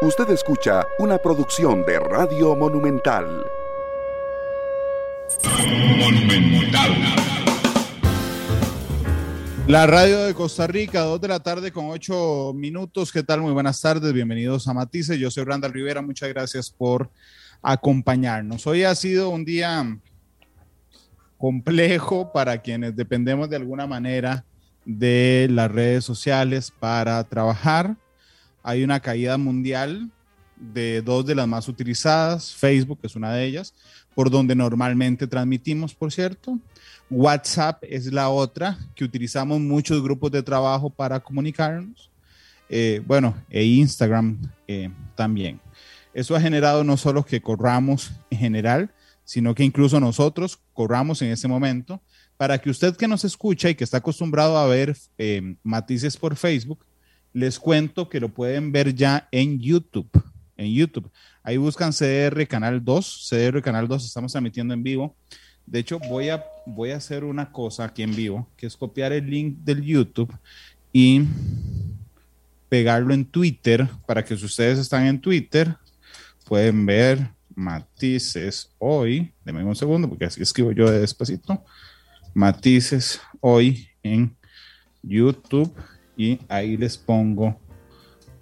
Usted escucha una producción de Radio Monumental. Monumental. La radio de Costa Rica, 2 de la tarde con 8 minutos. ¿Qué tal? Muy buenas tardes, bienvenidos a Matices. Yo soy Randall Rivera, muchas gracias por acompañarnos. Hoy ha sido un día complejo para quienes dependemos de alguna manera de las redes sociales para trabajar. Hay una caída mundial de dos de las más utilizadas, Facebook es una de ellas, por donde normalmente transmitimos, por cierto. WhatsApp es la otra que utilizamos muchos grupos de trabajo para comunicarnos. Eh, bueno, e Instagram eh, también. Eso ha generado no solo que corramos en general, sino que incluso nosotros corramos en ese momento para que usted que nos escucha y que está acostumbrado a ver eh, matices por Facebook, les cuento que lo pueden ver ya en YouTube. En YouTube. Ahí buscan CDR Canal 2. CDR Canal 2 estamos transmitiendo en vivo. De hecho, voy a, voy a hacer una cosa aquí en vivo, que es copiar el link del YouTube y pegarlo en Twitter para que si ustedes están en Twitter, pueden ver matices hoy. Deme un segundo porque así escribo yo despacito matices hoy en YouTube y ahí les pongo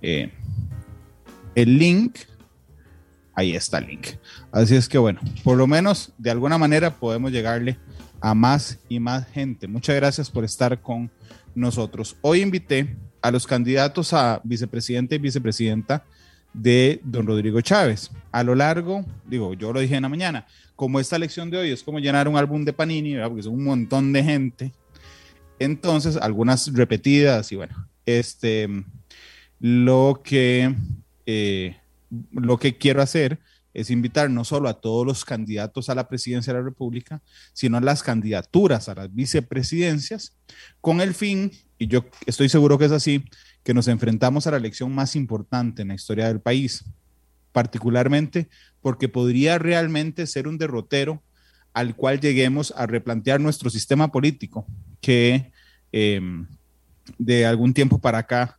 eh, el link. Ahí está el link. Así es que bueno, por lo menos de alguna manera podemos llegarle a más y más gente. Muchas gracias por estar con nosotros. Hoy invité a los candidatos a vicepresidente y vicepresidenta de don Rodrigo Chávez. A lo largo, digo, yo lo dije en la mañana, como esta lección de hoy es como llenar un álbum de Panini, porque son un montón de gente. Entonces, algunas repetidas y bueno, este, lo que, eh, lo que quiero hacer es invitar no solo a todos los candidatos a la presidencia de la República, sino a las candidaturas a las vicepresidencias, con el fin, y yo estoy seguro que es así, que nos enfrentamos a la elección más importante en la historia del país, particularmente porque podría realmente ser un derrotero al cual lleguemos a replantear nuestro sistema político, que em, de algún tiempo para acá,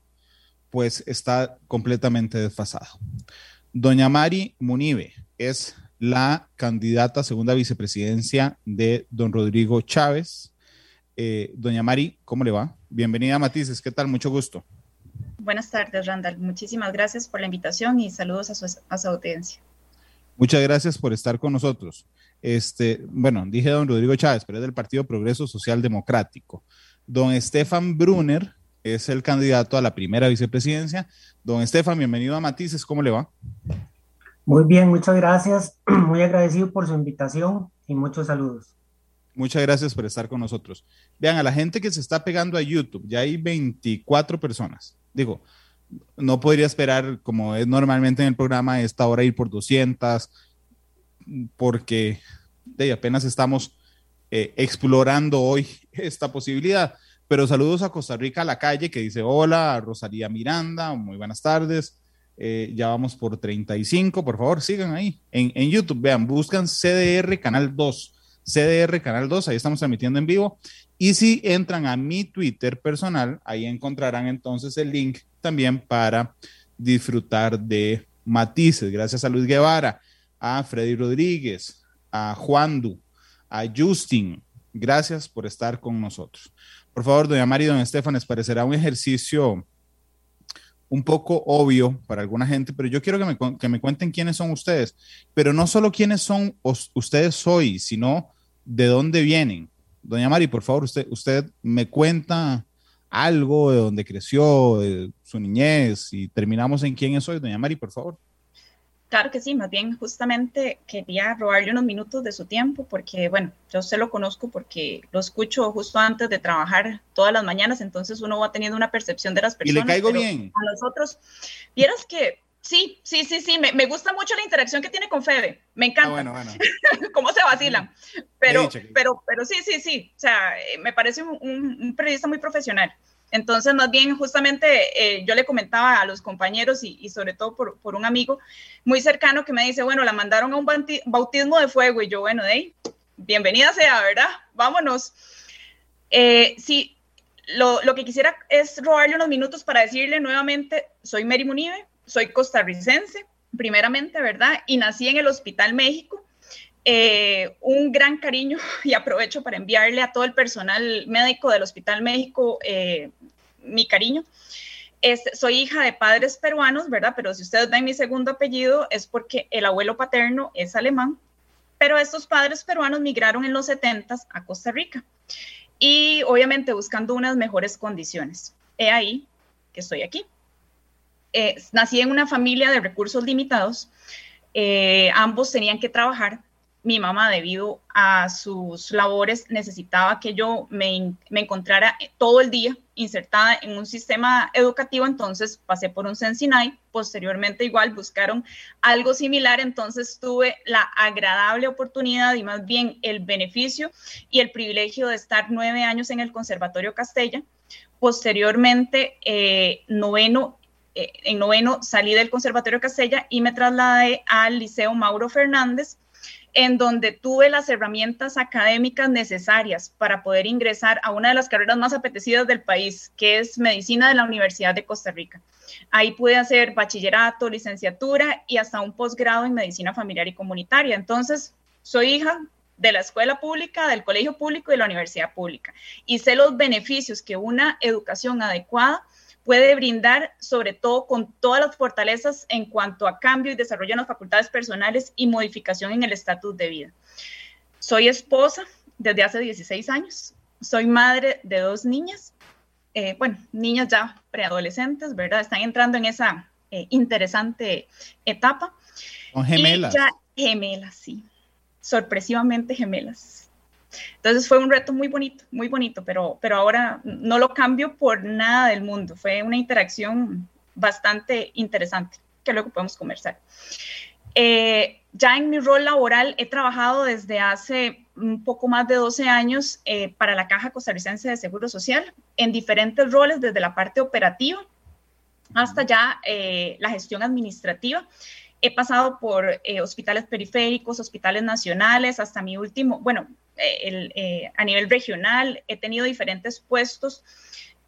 pues está completamente desfasado. Doña Mari Munive es la candidata a segunda vicepresidencia de don Rodrigo Chávez. Eh, doña Mari, ¿cómo le va? Bienvenida a Matices, ¿qué tal? Mucho gusto. Buenas tardes, Randall. Muchísimas gracias por la invitación y saludos a su, a su audiencia. Muchas gracias por estar con nosotros. Este, bueno, dije don Rodrigo Chávez, pero es del Partido Progreso Social Democrático. Don Estefan Brunner es el candidato a la primera vicepresidencia. Don Estefan, bienvenido a Matices, ¿cómo le va? Muy bien, muchas gracias. Muy agradecido por su invitación y muchos saludos. Muchas gracias por estar con nosotros. Vean, a la gente que se está pegando a YouTube, ya hay 24 personas. Digo, no podría esperar, como es normalmente en el programa, a esta hora ir por 200, porque de, apenas estamos eh, explorando hoy esta posibilidad. Pero saludos a Costa Rica a la calle que dice hola, Rosalía Miranda, muy buenas tardes. Eh, ya vamos por 35, por favor, sigan ahí en, en, YouTube. Vean, buscan CDR Canal 2, CDR Canal 2, ahí estamos transmitiendo en vivo. Y si entran a mi Twitter personal, ahí encontrarán entonces el link también para disfrutar de matices. Gracias a Luis Guevara, a Freddy Rodríguez, a Juan a Justin. Gracias por estar con nosotros. Por favor, doña Mari y don Estefan, les parecerá un ejercicio un poco obvio para alguna gente, pero yo quiero que me, que me cuenten quiénes son ustedes, pero no solo quiénes son ustedes hoy, sino de dónde vienen. Doña Mari, por favor, usted, usted me cuenta algo de dónde creció, de su niñez y terminamos en quién es hoy. Doña Mari, por favor. Claro que sí, más bien justamente quería robarle unos minutos de su tiempo porque, bueno, yo se lo conozco porque lo escucho justo antes de trabajar todas las mañanas, entonces uno va teniendo una percepción de las personas. ¿Y le caigo bien? A los otros, vieras que sí, sí, sí, sí, me, me, gusta mucho la interacción que tiene con Fede, me encanta. Ah, bueno, bueno. Cómo se vacilan. Pero, pero, pero sí, sí, sí, o sea, eh, me parece un, un periodista muy profesional. Entonces, más bien, justamente eh, yo le comentaba a los compañeros y, sobre todo por, un amigo muy cercano que me dice, bueno, la mandaron a un bautismo de fuego y yo, bueno, de ahí, bienvenida sea, ¿verdad? Vámonos. Eh, sí, lo, lo, que quisiera es robarle unos minutos para decirle nuevamente, soy Mary Munive, soy costarricense, primeramente, ¿verdad? Y nací en el Hospital México. Eh, un gran cariño y aprovecho para enviarle a todo el personal médico del Hospital México eh, mi cariño. soy hija de padres peruanos, ¿verdad? Pero si ustedes ven mi segundo apellido es porque el abuelo paterno es alemán, pero estos padres peruanos migraron en los 70 a Costa Rica y obviamente buscando unas mejores condiciones. He ahí que estoy aquí. Eh, nací en una familia de recursos limitados. Ambos tenían que trabajar. Mi mamá, debido a sus labores, necesitaba que yo me, encontrara todo el día insertada en un sistema educativo, entonces pasé por un Sensinay, posteriormente igual buscaron algo similar, entonces tuve la agradable oportunidad y más bien el beneficio y el privilegio de estar nueve años en el Conservatorio Castella. Posteriormente, eh, noveno eh, en noveno salí del Conservatorio Castella y me trasladé al Liceo Mauro Fernández, en donde tuve las herramientas académicas necesarias para poder ingresar a una de las carreras más apetecidas del país, que es medicina de la Universidad de Costa Rica. Ahí pude hacer bachillerato, licenciatura y hasta un posgrado en medicina familiar y comunitaria. Entonces, soy hija de la escuela pública, del colegio público y de la universidad pública. Y sé los beneficios que una educación adecuada puede brindar, sobre todo con todas las fortalezas en cuanto a cambio y desarrollo en las facultades personales y modificación en el estatus de vida. Soy esposa desde hace 16 años, soy madre de dos niñas, eh, bueno, niñas ya preadolescentes, ¿verdad? Están entrando en esa eh, interesante etapa. Son gemelas. gemelas, sí. Sorpresivamente gemelas. Entonces fue un reto muy bonito, muy bonito, pero, pero ahora no lo cambio por nada del mundo. Fue una interacción bastante interesante que luego podemos conversar. Eh, ya en mi rol laboral he trabajado desde hace un poco más de 12 años eh, para la Caja Costarricense de Seguro Social en diferentes roles, desde la parte operativa hasta ya eh, la gestión administrativa. He pasado por hospitales periféricos, hospitales nacionales, hasta mi último, bueno, eh, eh, a nivel regional, he tenido diferentes puestos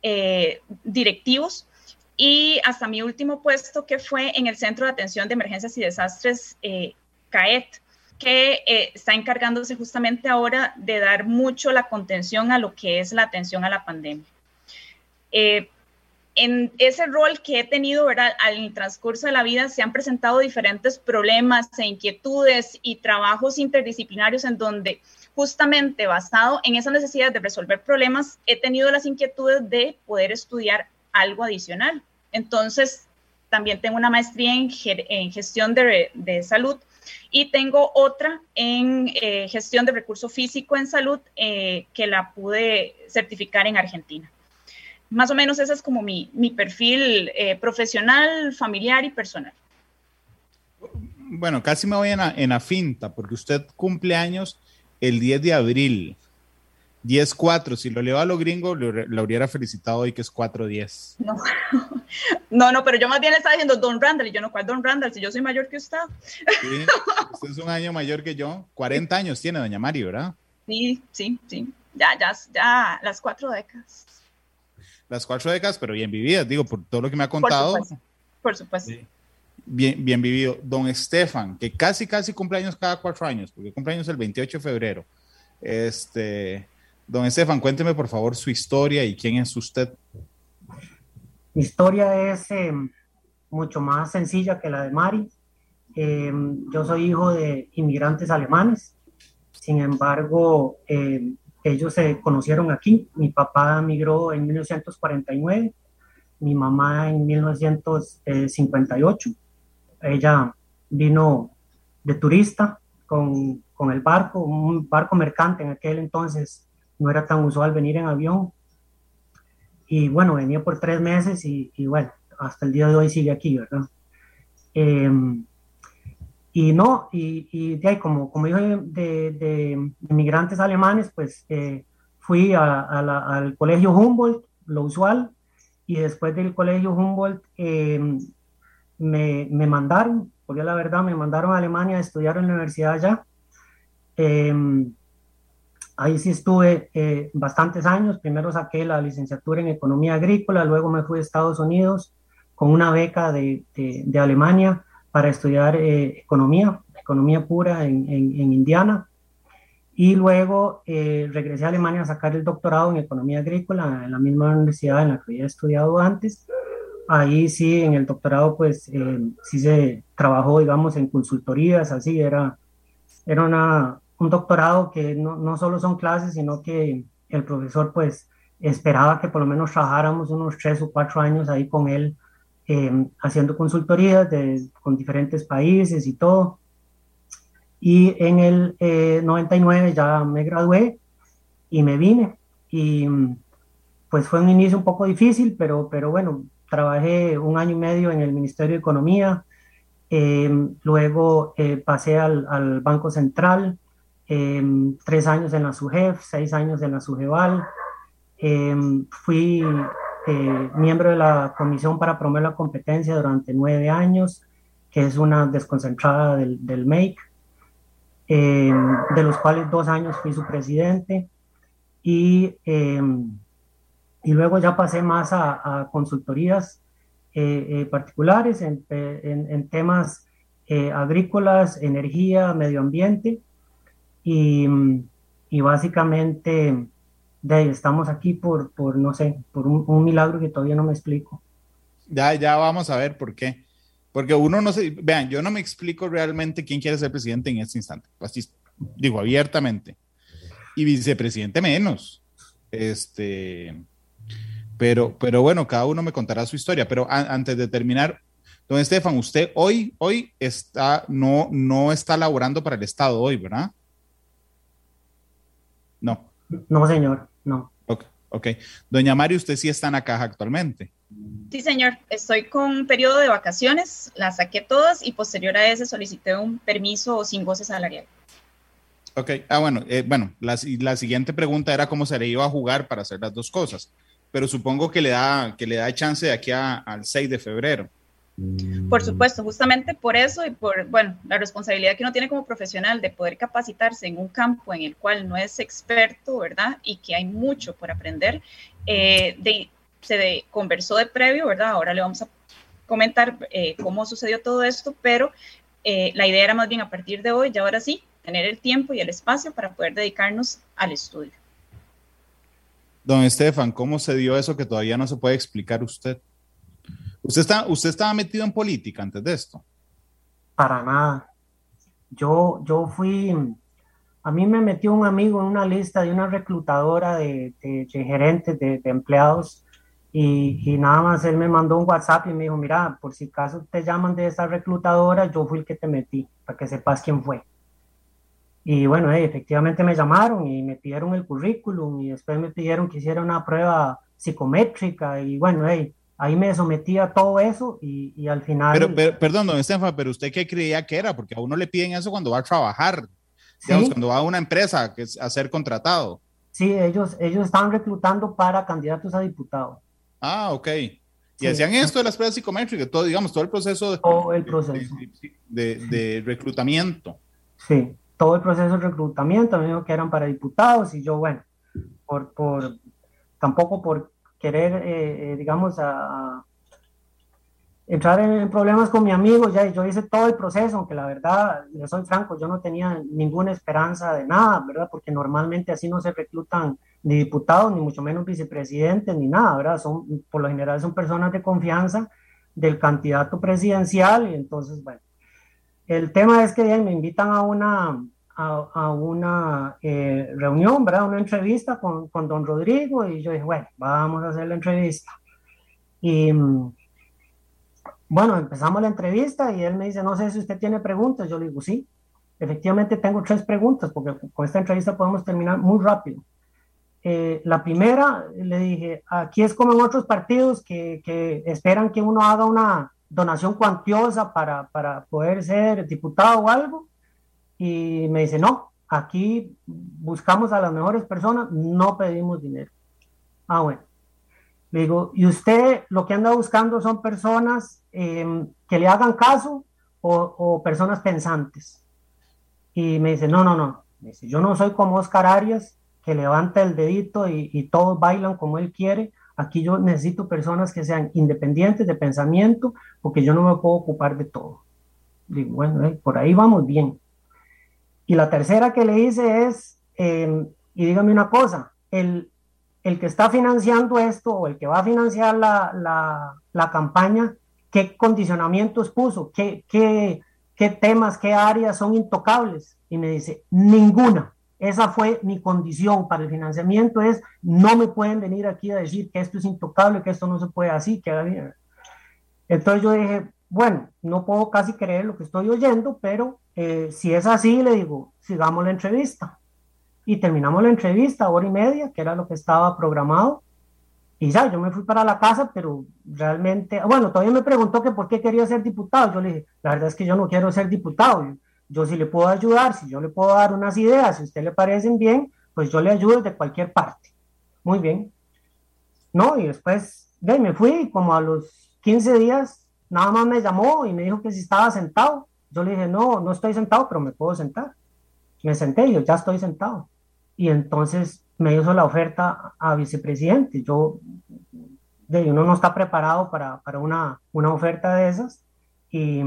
eh, directivos y hasta mi último puesto que fue en el Centro de Atención de Emergencias y Desastres CAET, que está encargándose justamente ahora de dar mucho la contención a lo que es la atención a la pandemia. en ese rol que he tenido ¿verdad? al transcurso de la vida se han presentado diferentes problemas e inquietudes y trabajos interdisciplinarios en donde justamente basado en esa necesidad de resolver problemas, he tenido las inquietudes de poder estudiar algo adicional. Entonces, también tengo una maestría en, gestión de, salud y tengo otra en eh, gestión de recurso físico en salud eh, que la pude certificar en Argentina. Más o menos ese es como mi, perfil eh, profesional, familiar y personal. Bueno, casi me voy en en la finta, porque usted cumple años el 10 de abril. 10-4, si lo leo a lo gringo, lo, hubiera felicitado hoy que es 4-10. No. no, no, pero yo más bien le estaba diciendo Don Randall y yo no, ¿cuál Don Randall? Si yo soy mayor que usted. Sí, usted es un año mayor que yo. 40 años tiene, doña Mari, ¿verdad? Sí, sí, sí. Ya, ya, ya, las cuatro décadas. Las cuatro décadas, pero bien vividas, digo, por todo lo que me ha contado. Por supuesto. Por supuesto bien, bien vivido. Don Estefan, que casi, casi cumpleaños cada cuatro años, porque cumpleaños el 28 de febrero. Este, don Estefan, cuénteme por favor su historia y quién es usted. Mi historia es eh, mucho más sencilla que la de Mari. Eh, yo soy hijo de inmigrantes alemanes. Sin embargo, eh, ellos se conocieron aquí. Mi papá migró en 1949, mi mamá en 1958 ella vino de turista con, con, el barco, un barco mercante en aquel entonces no era tan usual venir en avión. Y bueno, venía por tres meses y, bueno, hasta el día de hoy sigue aquí, ¿verdad? Em, y no, y, y de ahí, como, como hijo de, de, inmigrantes alemanes, pues eh, fui al colegio Humboldt, lo usual, y después del colegio Humboldt eh, me, me mandaron, porque la verdad, me mandaron a Alemania a estudiar en la universidad allá. Em, ahí sí estuve eh, bastantes años. Primero saqué la licenciatura en economía agrícola, luego me fui a Estados Unidos con una beca de, de, Alemania para estudiar eh, economía, economía pura en, en, Indiana. Y luego eh, regresé a Alemania a sacar el doctorado en economía agrícola en la misma universidad en la que había estudiado antes. Ahí sí, en el doctorado, pues sí se trabajó, digamos, en consultorías, así era, era una, un doctorado que no, no solo son clases, sino que el profesor, pues, esperaba que por lo menos trabajáramos unos tres o cuatro años ahí con él, eh, haciendo consultorías de, con diferentes países y todo. Y en el 99 eh, ya me gradué y me vine. Y pues fue un inicio un poco difícil, pero, pero bueno, trabajé un año y medio en el Ministerio de Economía. Eh, luego pasé al, al, Banco Central, tres años en la SUGEF, seis años en la SUGEVAL, Em, fui eh, miembro de la Comisión para Promover la Competencia durante nueve años, que es una desconcentrada del, del em, de los cuales dos años fui su presidente. Y, y luego ya pasé más a, consultorías eh, eh, particulares en, en, en temas agrícolas, energía, medio ambiente. Y, y básicamente de estamos aquí por, por no sé, por un, milagro que todavía no me explico. Ya, ya vamos a ver por qué. Porque uno no se, vean, yo no me explico realmente quién quiere ser presidente en este instante. Así, digo abiertamente. Y vicepresidente menos. Este, pero, pero bueno, cada uno me contará su historia. Pero antes de terminar, don Estefan, usted hoy, hoy está, no, no está laborando para el Estado hoy, ¿verdad? No. No, señor, no. Ok, ok. Doña Mari, usted sí está en la caja actualmente. Sí, señor. Estoy con un periodo de vacaciones, las saqué todas y posterior a ese solicité un permiso sin goce salarial. Ok, ah, bueno, eh, bueno, la, la, siguiente pregunta era cómo se le iba a jugar para hacer las dos cosas, pero supongo que le da, que le da chance de aquí al 6 de febrero. Por supuesto, justamente por eso y por, bueno, la responsabilidad que uno tiene como profesional de poder capacitarse en un campo en el cual no es experto, ¿verdad? Y que hay mucho por aprender, eh, de, se conversó de previo, ¿verdad? Ahora le vamos a comentar eh, cómo sucedió todo esto, pero eh, la idea era más bien a partir de hoy, ya ahora sí, tener el tiempo y el espacio para poder dedicarnos al estudio. Don Estefan, ¿cómo se dio eso que todavía no se puede explicar usted? ¿Usted, está, ¿Usted estaba metido en política antes de esto? Para nada. Yo, yo fui, a mí me metió un amigo en una lista de una reclutadora de, gerentes, de, empleados, y, nada más él me mandó un WhatsApp y me dijo, mira, por si acaso te llaman de esa reclutadora, yo fui el que te metí, para que sepas quién fue. Y bueno, efectivamente me llamaron y me pidieron el currículum y después me pidieron que hiciera una prueba psicométrica y bueno, hey, ahí me sometí a todo eso y, al final... Pero, perdón, don Estefan, pero usted qué creía que era, porque a uno le piden eso cuando va a trabajar, cuando va a una empresa que es a ser contratado. Sí, ellos, ellos estaban reclutando para candidatos a diputado. Ah, ok. Y hacían esto de las pruebas psicométricas, todo, digamos, todo el proceso, todo el proceso. De, de, reclutamiento. Sí, todo el proceso de reclutamiento, me dijo que eran para diputados y yo, bueno, por, por tampoco por querer, eh, eh, digamos, a, entrar en, problemas con mi amigo, ya yo hice todo el proceso, aunque la verdad, le soy franco, yo no tenía ninguna esperanza de nada, ¿verdad? Porque normalmente así no se reclutan ni diputados, ni mucho menos vicepresidentes, ni nada, ¿verdad? Son, por lo general son personas de confianza del candidato presidencial y entonces, bueno, el tema es que me invitan a una, a, una eh, reunión, ¿verdad? Una entrevista con, con, don Rodrigo y yo dije, bueno, vamos a hacer la entrevista. Y mm, bueno, empezamos la entrevista y él me dice, no sé si usted tiene preguntas. Yo le digo, sí, efectivamente tengo tres preguntas porque con esta entrevista podemos terminar muy rápido. Eh, la primera, le dije, aquí es como en otros partidos que, que esperan que uno haga una donación cuantiosa para, para poder ser diputado o algo y me dice, no, aquí buscamos a las mejores personas, no pedimos dinero. Ah, bueno. Le digo, ¿y usted lo que anda buscando son personas em, que le hagan caso o, personas pensantes? Y me dice, no, no, no. Me dice, yo no soy como Oscar Arias, que levanta el dedito y, y todos bailan como él quiere. Aquí yo necesito personas que sean independientes de pensamiento porque yo no me puedo ocupar de todo. Digo, bueno, eh, por ahí vamos bien. Y la tercera que le hice es, em, y dígame una cosa, el, el que está financiando esto o el que va a financiar la, la, campaña, ¿qué condicionamientos puso? ¿Qué, qué, qué temas, qué áreas son intocables? Y me dice, ninguna. Esa fue mi condición para el financiamiento, es no me pueden venir aquí a decir que esto es intocable, que esto no se puede así, que entonces yo dije, bueno, no puedo casi creer lo que estoy oyendo, pero eh, si es así, le digo, sigamos la entrevista. Y terminamos la entrevista, hora y media, que era lo que estaba programado. Y ya, yo me fui para la casa, pero realmente, bueno, todavía me preguntó que por qué quería ser diputado. Yo le dije, la verdad es que yo no quiero ser diputado. Yo si le puedo ayudar, si yo le puedo dar unas ideas, si a usted le parecen bien, pues yo le ayudo de cualquier parte. Muy bien. No, y después de me fui, como a los 15 días, nada más me llamó y me dijo que si estaba sentado. Yo le dije, no, no estoy sentado, pero me puedo sentar. Me senté y yo ya estoy sentado. Y entonces me hizo la oferta a vicepresidente. Yo, de uno no está preparado para, para una, una oferta de esas. Y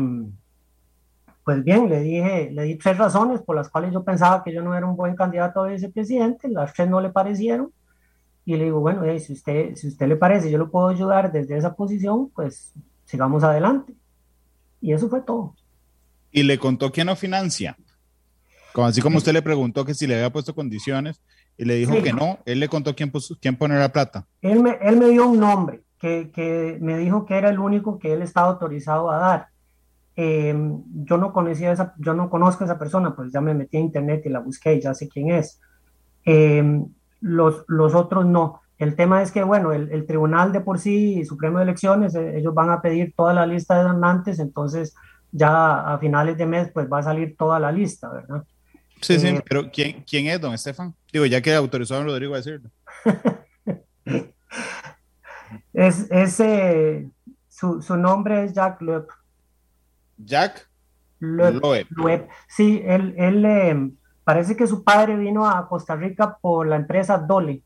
pues bien, le dije, le di tres razones por las cuales yo pensaba que yo no era un buen candidato a vicepresidente, las tres no le parecieron, y le digo, bueno, si usted, si usted le parece, yo lo puedo ayudar desde esa posición, pues sigamos adelante. Y eso fue todo. ¿Y le contó quién no financia? Como, así como usted le preguntó que si le había puesto condiciones y le dijo que no, él le contó quién, puso, quién poner la plata. Él me, él me dio un nombre que, que me dijo que era el único que él estaba autorizado a dar eh, yo no conocía esa, yo no conozco a esa persona, pues ya me metí a internet y la busqué y ya sé quién es. Eh, los, los otros no. El tema es que, bueno, el, tribunal de por sí, Supremo de Elecciones, eh, ellos van a pedir toda la lista de donantes, entonces ya a finales de mes, pues va a salir toda la lista, ¿verdad? Sí, sí, pero ¿quién, ¿quién es, don Estefan? Digo, ya que autorizó a don Rodrigo a decirlo. es, ese, su, su nombre es Jack Loeb. Jack Loeb. Sí, él, él eh, parece que su padre vino a Costa Rica por la empresa Dole.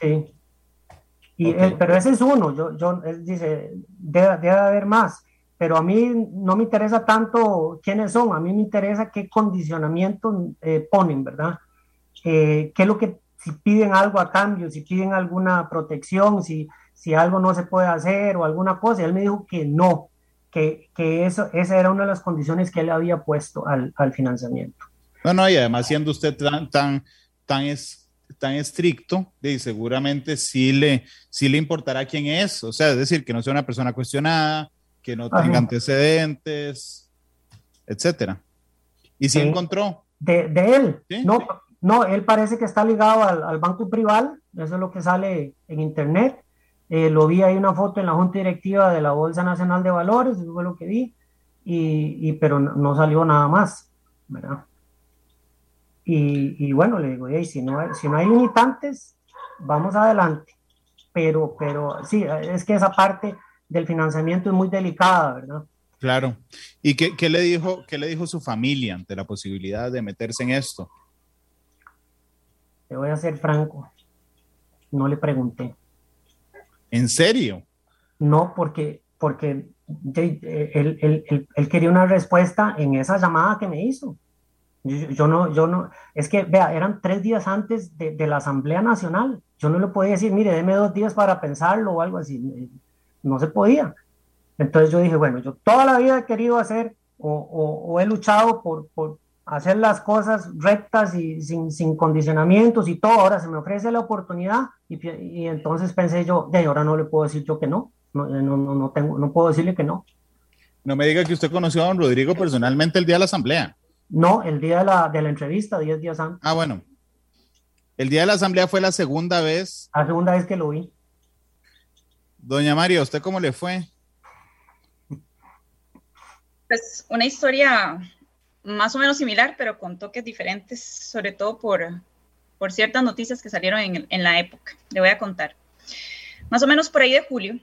Sí. Y pero ese es uno, yo, yo, él dice, debe, haber más, pero a mí no me interesa tanto quiénes son, a mí me interesa qué condicionamiento eh, ponen, ¿verdad? Eh, qué es lo que, si piden algo a cambio, si piden alguna protección, si, si algo no se puede hacer o alguna cosa. Y él me dijo que no, que, que eso, esa era una de las condiciones que él había puesto al, al financiamiento. No, no, y además siendo usted tan, tan, tan, es, tan estricto, de, seguramente sí le, sí le importará quién es, o sea, es decir, que no sea una persona cuestionada, que no tenga antecedentes, etcétera. ¿Y si encontró? De, de él, no, no, él parece que está ligado al, al, banco privado, eso es lo que sale en internet, eh, lo vi ahí una foto en la junta directiva de la Bolsa Nacional de Valores, eso fue lo que vi, y, pero no, salió nada más, ¿verdad? Y, bueno, le digo, si, no hay, si no hay limitantes, vamos adelante. Pero, pero sí, es que esa parte del financiamiento es muy delicada, ¿verdad? Claro. ¿Y qué, qué, le dijo, qué le dijo su familia ante la posibilidad de meterse en esto? Te voy a ser franco, no le pregunté. ¿En serio? No, porque, porque él, quería una respuesta en esa llamada que me hizo. Yo, no, yo no, es que, vea, eran tres días antes de, la Asamblea Nacional. Yo no le podía decir, mire, deme dos días para pensarlo o algo así. No se podía. Entonces yo dije, bueno, yo toda la vida he querido hacer o, he luchado por, por, hacer las cosas rectas y sin, sin, condicionamientos y todo, ahora se me ofrece la oportunidad y, y entonces pensé yo, de ahora no le puedo decir yo que no, no, no, no, tengo, no puedo decirle que no. No me diga que usted conoció a don Rodrigo personalmente el día de la asamblea. No, el día de la, de la entrevista, 10 días antes. Ah, bueno. El día de la asamblea fue la segunda vez. La segunda vez que lo vi. Doña María, ¿usted cómo le fue? Pues una historia más o menos similar, pero con toques diferentes, sobre todo por, por ciertas noticias que salieron en, en, la época. Le voy a contar. Más o menos por ahí de julio,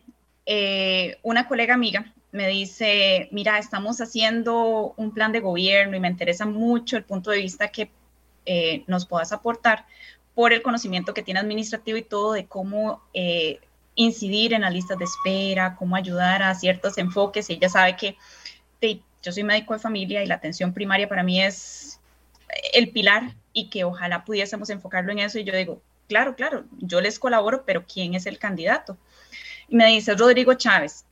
eh, una colega amiga me dice, mira, estamos haciendo un plan de gobierno y me interesa mucho el punto de vista que eh, nos puedas aportar, por el conocimiento que tiene administrativo y todo de cómo eh, incidir en las listas de espera, cómo ayudar a ciertos enfoques. Ella sabe que yo soy médico de familia y la atención primaria para mí es el pilar y que ojalá pudiésemos enfocarlo en eso. Y yo digo, claro, claro, yo les colaboro, pero ¿quién es el candidato? Y me dice Rodrigo Chávez.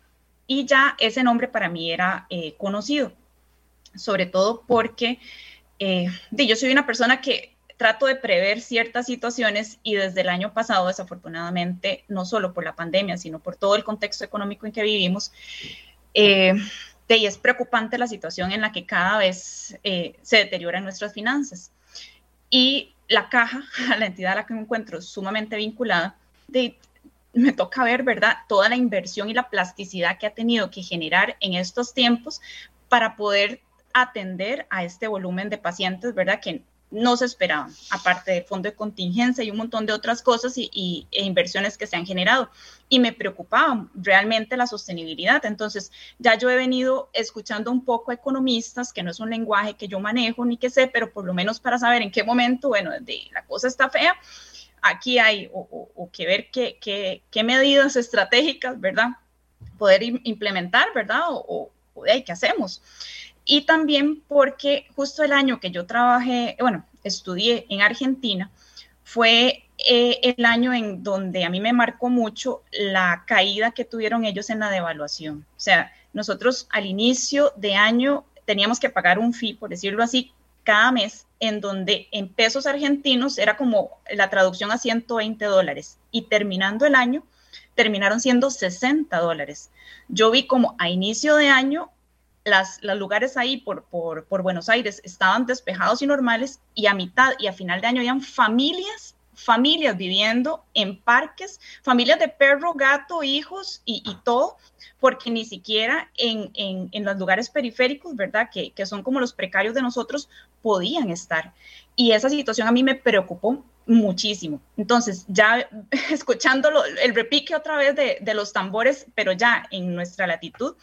Y ya ese nombre para mí era eh, conocido, sobre todo porque eh, yo soy una persona que trato de prever ciertas situaciones y desde el año pasado, desafortunadamente, no solo por la pandemia, sino por todo el contexto económico en que vivimos, eh, y es preocupante la situación en la que cada vez eh, se deterioran nuestras finanzas. Y la caja, la entidad a la que me encuentro sumamente vinculada, de, me toca ver, ¿verdad?, toda la inversión y la plasticidad que ha tenido que generar en estos tiempos para poder atender a este volumen de pacientes, ¿verdad?, que no se esperaban, aparte del fondo de contingencia y un montón de otras cosas y, e inversiones que se han generado. Y me preocupaba realmente la sostenibilidad. Entonces, ya yo he venido escuchando un poco a economistas, que no es un lenguaje que yo manejo ni que sé, pero por lo menos para saber en qué momento, bueno, de, la cosa está fea, aquí hay o, que ver qué, qué, qué, medidas estratégicas, ¿verdad? Poder implementar, ¿verdad? O, o de ¿qué hacemos? Y también porque justo el año que yo trabajé, bueno, estudié en Argentina, fue eh, el año en donde a mí me marcó mucho la caída que tuvieron ellos en la devaluación. O sea, nosotros al inicio de año teníamos que pagar un fee, por decirlo así, cada mes, en donde en pesos argentinos era como la traducción a 120 dólares y terminando el año terminaron siendo 60 dólares. Yo vi como a inicio de año las, los lugares ahí por, por, Buenos Aires estaban despejados y normales y a mitad y a final de año habían familias, familias viviendo en parques, familias de perro, gato, hijos y, y todo, porque ni siquiera en, en, en, los lugares periféricos, ¿verdad? Que, que son como los precarios de nosotros, podían estar. Y esa situación a mí me preocupó muchísimo. Entonces, ya escuchando el repique otra vez de, de los tambores, pero ya en nuestra latitud,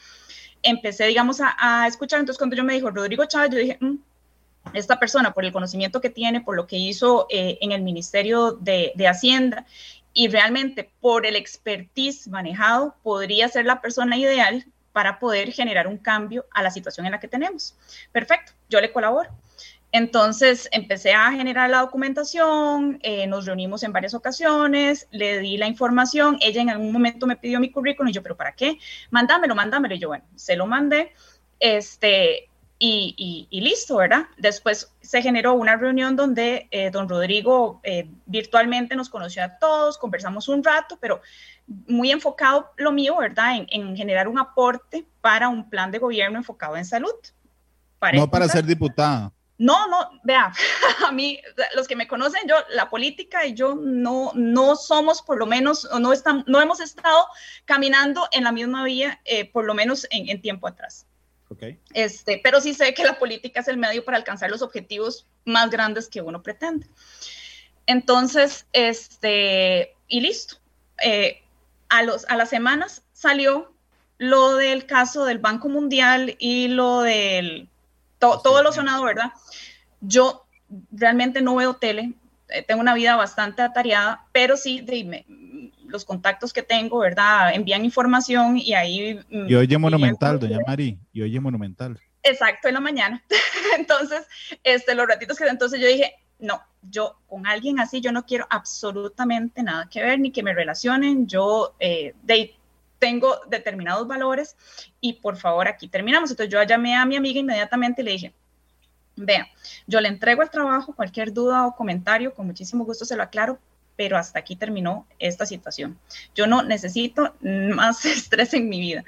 empecé, digamos, a, escuchar. Entonces, cuando yo me dijo Rodrigo Chávez, yo dije, mm, esta persona, por el conocimiento que tiene, por lo que hizo eh, en el Ministerio de, de, Hacienda y realmente por el expertise manejado, podría ser la persona ideal para poder generar un cambio a la situación en la que tenemos. Perfecto, yo le colaboro. Entonces empecé a generar la documentación, eh, nos reunimos en varias ocasiones, le di la información, ella en algún momento me pidió mi currículum y yo, pero ¿para qué? Mándamelo, mándamelo. Y yo, bueno, se lo mandé, este, y, listo, ¿verdad? Después se generó una reunión donde eh, don Rodrigo eh, virtualmente nos conoció a todos, conversamos un rato, pero muy enfocado lo mío, ¿verdad? En, en generar un aporte para un plan de gobierno enfocado en salud. no para ser diputada. No, no, vea, a mí, los que me conocen, yo, la política y yo no, no somos, por lo menos, no, estamos, no hemos estado caminando en la misma vía, eh, por lo menos en, tiempo atrás. Okay. Este, pero sí sé que la política es el medio para alcanzar los objetivos más grandes que uno pretende. Entonces, este, y listo. Eh, a, los, a las semanas salió lo del caso del Banco Mundial y lo del todo lo sonado, ¿verdad? Yo realmente no veo tele, eh, tengo una vida bastante atareada, pero sí, dime, los contactos que tengo, ¿verdad? Envían información y ahí... Mm, y oye Monumental, doña Mari, y oye Monumental. Exacto, en la mañana. entonces, este, los ratitos que entonces yo dije, no, yo con alguien así, yo no quiero absolutamente nada que ver, ni que me relacionen, yo eh, de, tengo determinados valores y por favor aquí terminamos. Entonces yo llamé a mi amiga inmediatamente y le dije, vea, yo le entrego el trabajo, cualquier duda o comentario, con muchísimo gusto se lo aclaro, pero hasta aquí terminó esta situación. Yo no necesito más estrés en mi vida.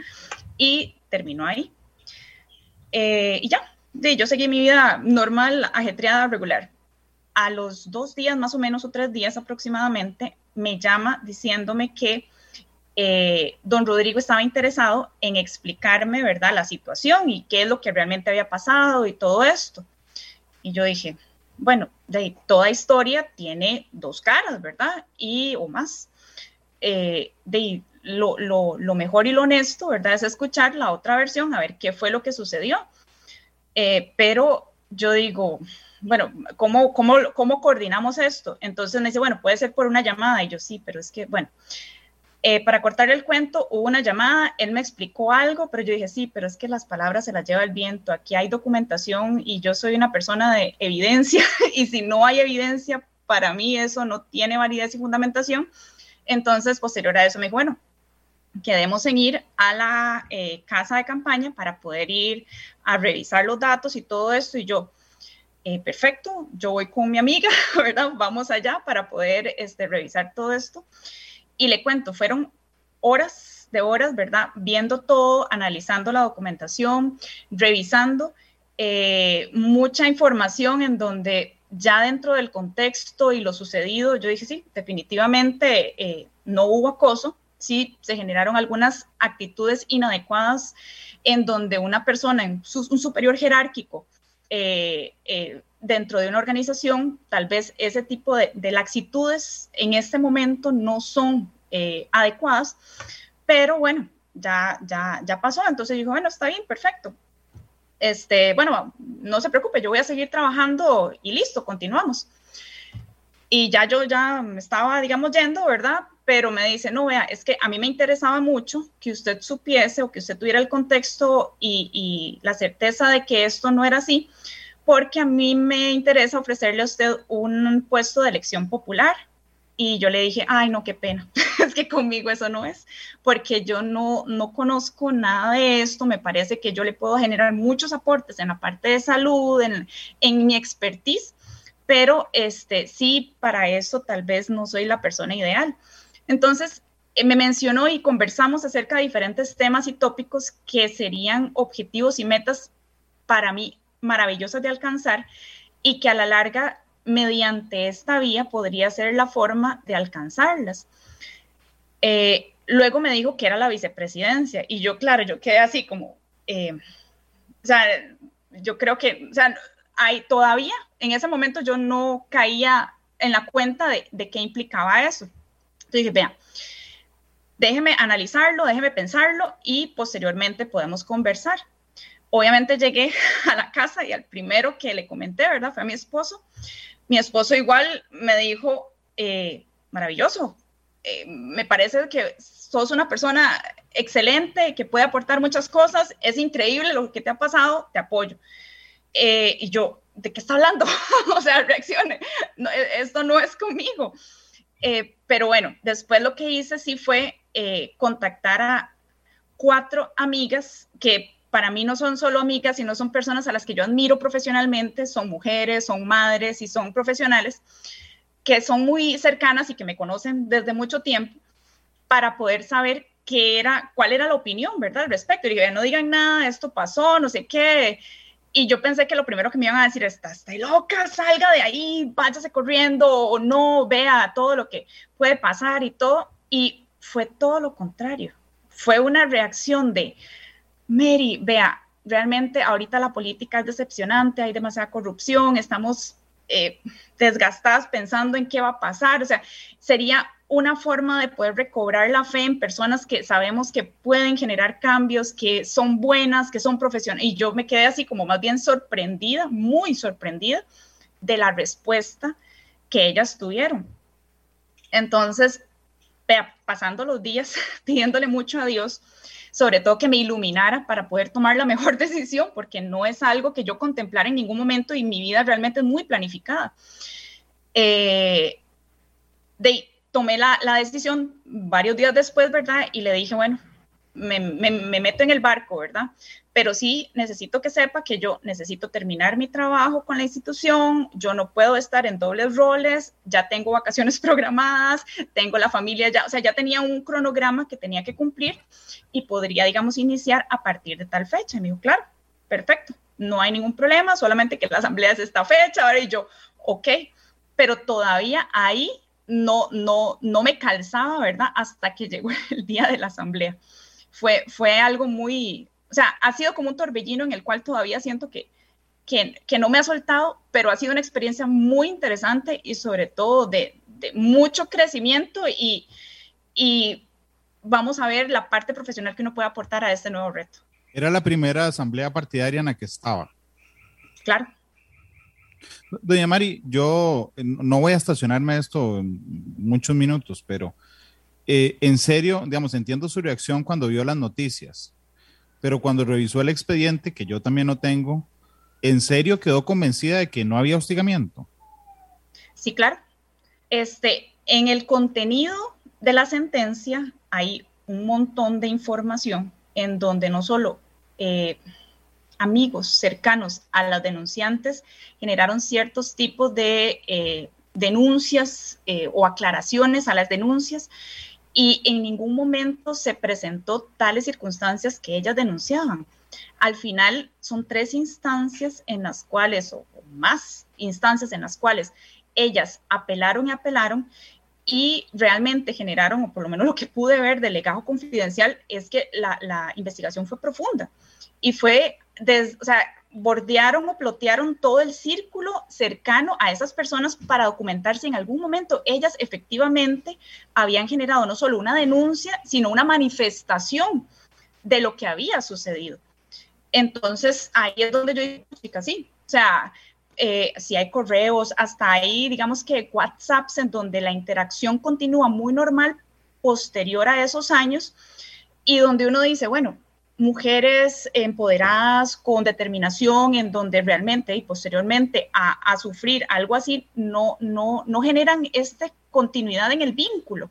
Y terminó ahí. Eh, y ya, yo seguí mi vida normal, ajetreada, regular. A los dos días, más o menos, o tres días aproximadamente, me llama diciéndome que eh, don Rodrigo estaba interesado en explicarme, ¿verdad?, la situación y qué es lo que realmente había pasado y todo esto. Y yo dije, bueno, de toda historia tiene dos caras, ¿verdad? Y o más. Eh, de lo, mejor y lo honesto, ¿verdad? Es escuchar la otra versión, a ver qué fue lo que sucedió. Eh, pero yo digo, bueno, ¿cómo, cómo, ¿cómo coordinamos esto? Entonces me dice, bueno, puede ser por una llamada. Y yo, sí, pero es que, bueno, eh, para cortar el cuento, hubo una llamada, él me explicó algo, pero yo dije, sí, pero es que las palabras se las lleva el viento, aquí hay documentación y yo soy una persona de evidencia y si no hay evidencia, para mí eso no tiene validez y fundamentación. Entonces, posterior a eso me dijo, bueno, quedemos en ir a la eh, casa de campaña para poder ir a revisar los datos y todo esto. Y yo, eh, perfecto, yo voy con mi amiga, ¿verdad? Vamos allá para poder este, revisar todo esto. Y le cuento, fueron horas de horas, ¿verdad? Viendo todo, analizando la documentación, revisando eh, mucha información en donde ya dentro del contexto y lo sucedido, yo dije, sí, definitivamente no hubo acoso, sí se generaron algunas actitudes inadecuadas en donde una persona, un superior jerárquico, eh, eh, dentro de una organización, tal vez ese tipo de, laxitudes en este momento no son eh, adecuadas, pero bueno, ya, ya, ya pasó, entonces dijo, bueno, está bien, perfecto. Este, bueno, no se preocupe, yo voy a seguir trabajando y listo, continuamos. Y ya yo ya me estaba, digamos, yendo, ¿verdad? Pero me dice, no, vea, es que a mí me interesaba mucho que usted supiese o que usted tuviera el contexto y, la certeza de que esto no era así, porque a mí me interesa ofrecerle a usted un puesto de elección popular. Y yo le dije, ay, no, qué pena, es que conmigo eso no es, porque yo no, no conozco nada de esto, me parece que yo le puedo generar muchos aportes en la parte de salud, en, en mi expertise, pero este, sí, para eso tal vez no soy la persona ideal. Entonces, eh, me mencionó y conversamos acerca de diferentes temas y tópicos que serían objetivos y metas para mí maravillosas de alcanzar y que a la larga, mediante esta vía, podría ser la forma de alcanzarlas. Eh, luego me dijo que era la vicepresidencia y yo, claro, yo quedé así como, eh, o sea, yo creo que, o sea, hay, todavía en ese momento yo no caía en la cuenta de, de qué implicaba eso. Entonces dije, vea, déjeme analizarlo, déjeme pensarlo y posteriormente podemos conversar. Obviamente llegué a la casa y al primero que le comenté, ¿verdad? Fue a mi esposo. Mi esposo igual me dijo, eh, maravilloso, eh, me parece que sos una persona excelente, que puede aportar muchas cosas, es increíble lo que te ha pasado, te apoyo. Eh, y yo, ¿de qué está hablando? o sea, reaccione, esto no es conmigo. Eh, pero bueno, después lo que hice sí fue eh, contactar a cuatro amigas que para mí no son solo amigas, sino son personas a las que yo admiro profesionalmente, son mujeres, son madres y son profesionales que son muy cercanas y que me conocen desde mucho tiempo para poder saber qué era, cuál era la opinión, ¿verdad? Al respecto. Y dije, no digan nada, esto pasó, no sé qué, y yo pensé que lo primero que me iban a decir es, está, loca, salga de ahí, váyase corriendo o no, vea todo lo que puede pasar y todo. Y fue todo lo contrario. Fue una reacción de, Mary, vea, realmente ahorita la política es decepcionante, hay demasiada corrupción, estamos eh, desgastadas pensando en qué va a pasar. O sea, sería una forma de poder recobrar la fe en personas que sabemos que pueden generar cambios, que son buenas, que son profesionales. Y yo me quedé así como más bien sorprendida, muy sorprendida de la respuesta que ellas tuvieron. Entonces, pasando los días pidiéndole mucho a Dios, sobre todo que me iluminara para poder tomar la mejor decisión, porque no es algo que yo contemplar en ningún momento y mi vida realmente es muy planificada. Eh, de, tomé la, decisión varios días después, ¿verdad? Y le dije, bueno, me, meto en el barco, ¿verdad? Pero sí necesito que sepa que yo necesito terminar mi trabajo con la institución, yo no puedo estar en dobles roles, ya tengo vacaciones programadas, tengo la familia ya, o sea, ya tenía un cronograma que tenía que cumplir y podría, digamos, iniciar a partir de tal fecha. Y me dijo, claro, perfecto, no hay ningún problema, solamente que la asamblea es esta fecha, ahora y yo, ok, pero todavía ahí no, no, no me calzaba, ¿verdad? Hasta que llegó el día de la asamblea. Fue, fue algo muy, o sea, ha sido como un torbellino en el cual todavía siento que, que, no me ha soltado, pero ha sido una experiencia muy interesante y sobre todo de, mucho crecimiento y, y vamos a ver la parte profesional que uno puede aportar a este nuevo reto. Era la primera asamblea partidaria en la que estaba. Claro. Doña Mari, yo eh, no voy a estacionarme esto muchos minutos, pero eh, en serio, digamos, entiendo su reacción cuando vio las noticias, pero cuando revisó el expediente, que yo también no tengo, ¿en serio quedó convencida de que no había hostigamiento? Sí, claro. Este, en el contenido de la sentencia hay un montón de información en donde no solo eh, amigos cercanos a las denunciantes generaron ciertos tipos de eh, denuncias eh, o aclaraciones a las denuncias y en ningún momento se presentó tales circunstancias que ellas denunciaban. Al final son tres instancias en las cuales, o más instancias en las cuales ellas apelaron y apelaron y realmente generaron, o por lo menos lo que pude ver del legajo confidencial, es que la, la investigación fue profunda y fue, o sea, bordearon o plotearon todo el círculo cercano a esas personas para documentar si en algún momento ellas efectivamente habían generado no solo una denuncia, sino una manifestación de lo que había sucedido. Entonces, ahí es donde yo digo, sí, o sea, eh, si hay correos, hasta ahí, digamos que WhatsApps en donde la interacción continúa muy normal posterior a esos años y donde uno dice, bueno, mujeres empoderadas con determinación en donde realmente y posteriormente a, sufrir algo así no, no, no generan esta continuidad en el vínculo.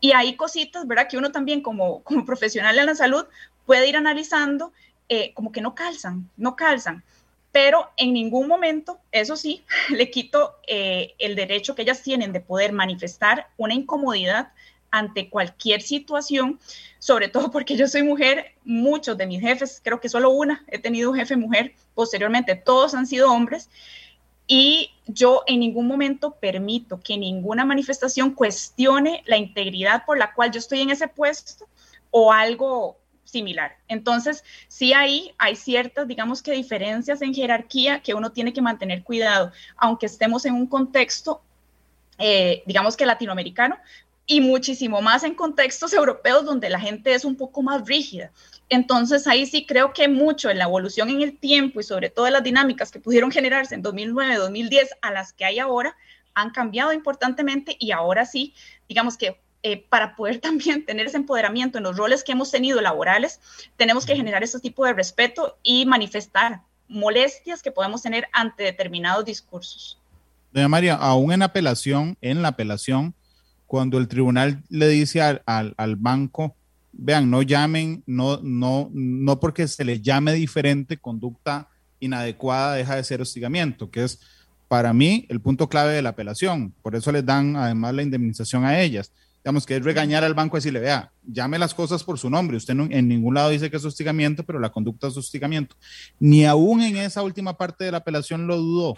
Y hay cositas, ¿verdad? Que uno también como, como profesional en la salud puede ir analizando eh, como que no calzan, no calzan. Pero en ningún momento, eso sí, le quito eh, el derecho que ellas tienen de poder manifestar una incomodidad ante cualquier situación, sobre todo porque yo soy mujer, muchos de mis jefes, creo que solo una, he tenido un jefe mujer, posteriormente todos han sido hombres, y yo en ningún momento permito que ninguna manifestación cuestione la integridad por la cual yo estoy en ese puesto o algo similar. Entonces, sí ahí hay ciertas, digamos que diferencias en jerarquía que uno tiene que mantener cuidado, aunque estemos en un contexto, eh, digamos que latinoamericano, y muchísimo más en contextos europeos donde la gente es un poco más rígida. Entonces ahí sí creo que mucho en la evolución en el tiempo y sobre todo las dinámicas que pudieron generarse en 2009, 2010 a las que hay ahora han cambiado importantemente y ahora sí, digamos que eh, para poder también tener ese empoderamiento en los roles que hemos tenido laborales, tenemos que generar ese tipo de respeto y manifestar molestias que podemos tener ante determinados discursos. Doña María, aún en apelación, en la apelación, cuando el tribunal le dice al, al, banco, vean, no llamen, no, no, no porque se le llame diferente, conducta inadecuada deja de ser hostigamiento, que es para mí el punto clave de la apelación. Por eso les dan además la indemnización a ellas. Digamos que es regañar al banco y decirle, vea, llame las cosas por su nombre. Usted en ningún lado dice que es hostigamiento, pero la conducta es hostigamiento. Ni aún en esa última parte de la apelación lo dudó.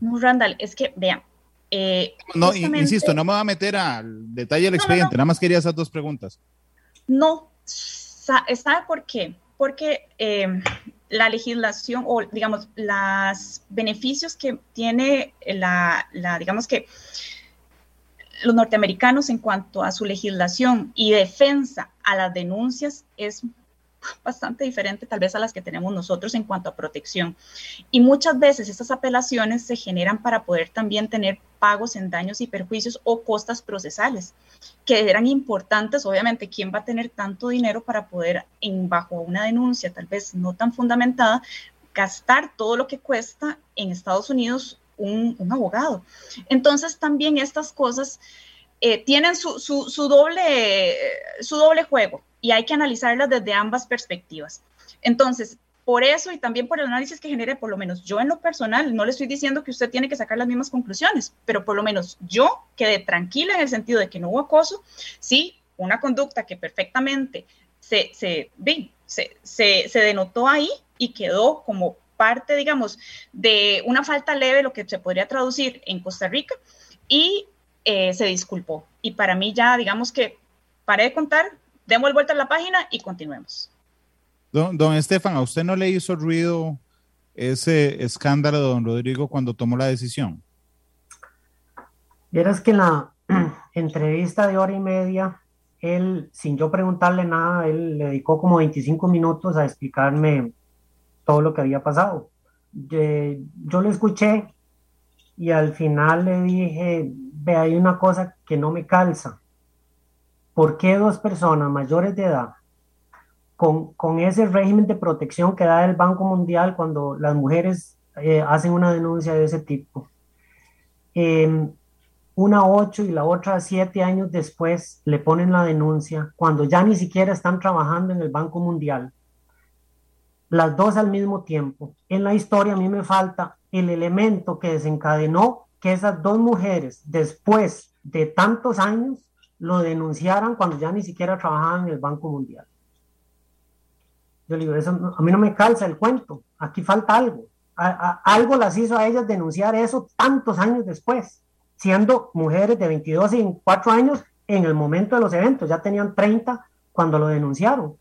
No, Randall, es que, vean, eh, no, insisto, no me voy a meter al detalle del expediente, nada más quería hacer dos preguntas. No, ¿sabe por qué? Porque em, la legislación o digamos los beneficios que tiene la, la, digamos que los norteamericanos en cuanto a su legislación y defensa a las denuncias es bastante diferente tal vez a las que tenemos nosotros en cuanto a protección. Y muchas veces estas apelaciones se generan para poder también tener pagos en daños y perjuicios o costas procesales, que eran importantes, obviamente, ¿quién va a tener tanto dinero para poder, en, bajo una denuncia tal vez no tan fundamentada, gastar todo lo que cuesta en Estados Unidos un, abogado? Entonces también estas cosas... Eh, tienen su, su, doble, su doble juego y hay que analizarlas desde ambas perspectivas. Entonces, por eso y también por el análisis que genere, por lo menos yo en lo personal, no le estoy diciendo que usted tiene que sacar las mismas conclusiones, pero por lo menos yo quedé tranquila en el sentido de que no hubo acoso, sí, una conducta que perfectamente se, se, se, se, se denotó ahí y quedó como parte, digamos, de una falta leve, lo que se podría traducir en Costa Rica, y eh, se disculpó. Y para mí ya, digamos que paré de contar, demos vuelta a la página y continuemos. Don, don Estefan, ¿a usted no le hizo ruido ese escándalo de don Rodrigo cuando tomó la decisión? Vieras que en la entrevista de hora y media, él, sin yo preguntarle nada, él le dedicó como 25 minutos a explicarme todo lo que había pasado. yo lo escuché y al final le dije, ve, hay una cosa que no me calza. ¿Por qué dos personas mayores de edad, con, con ese régimen de protección que da el Banco Mundial cuando las mujeres eh, hacen una denuncia de ese tipo, em, una ocho y la otra siete años después le ponen la denuncia cuando ya ni siquiera están trabajando en el Banco Mundial? Las dos al mismo tiempo. En la historia a mí me falta el elemento que desencadenó que esas dos mujeres, después de tantos años, lo denunciaran cuando ya ni siquiera trabajaban en el Banco Mundial. Yo le digo, eso a mí no me calza el cuento, aquí falta algo. algo las hizo a ellas denunciar eso tantos años después, siendo mujeres de 22 y 24 años en el momento de los eventos, ya tenían 30 cuando lo denunciaron.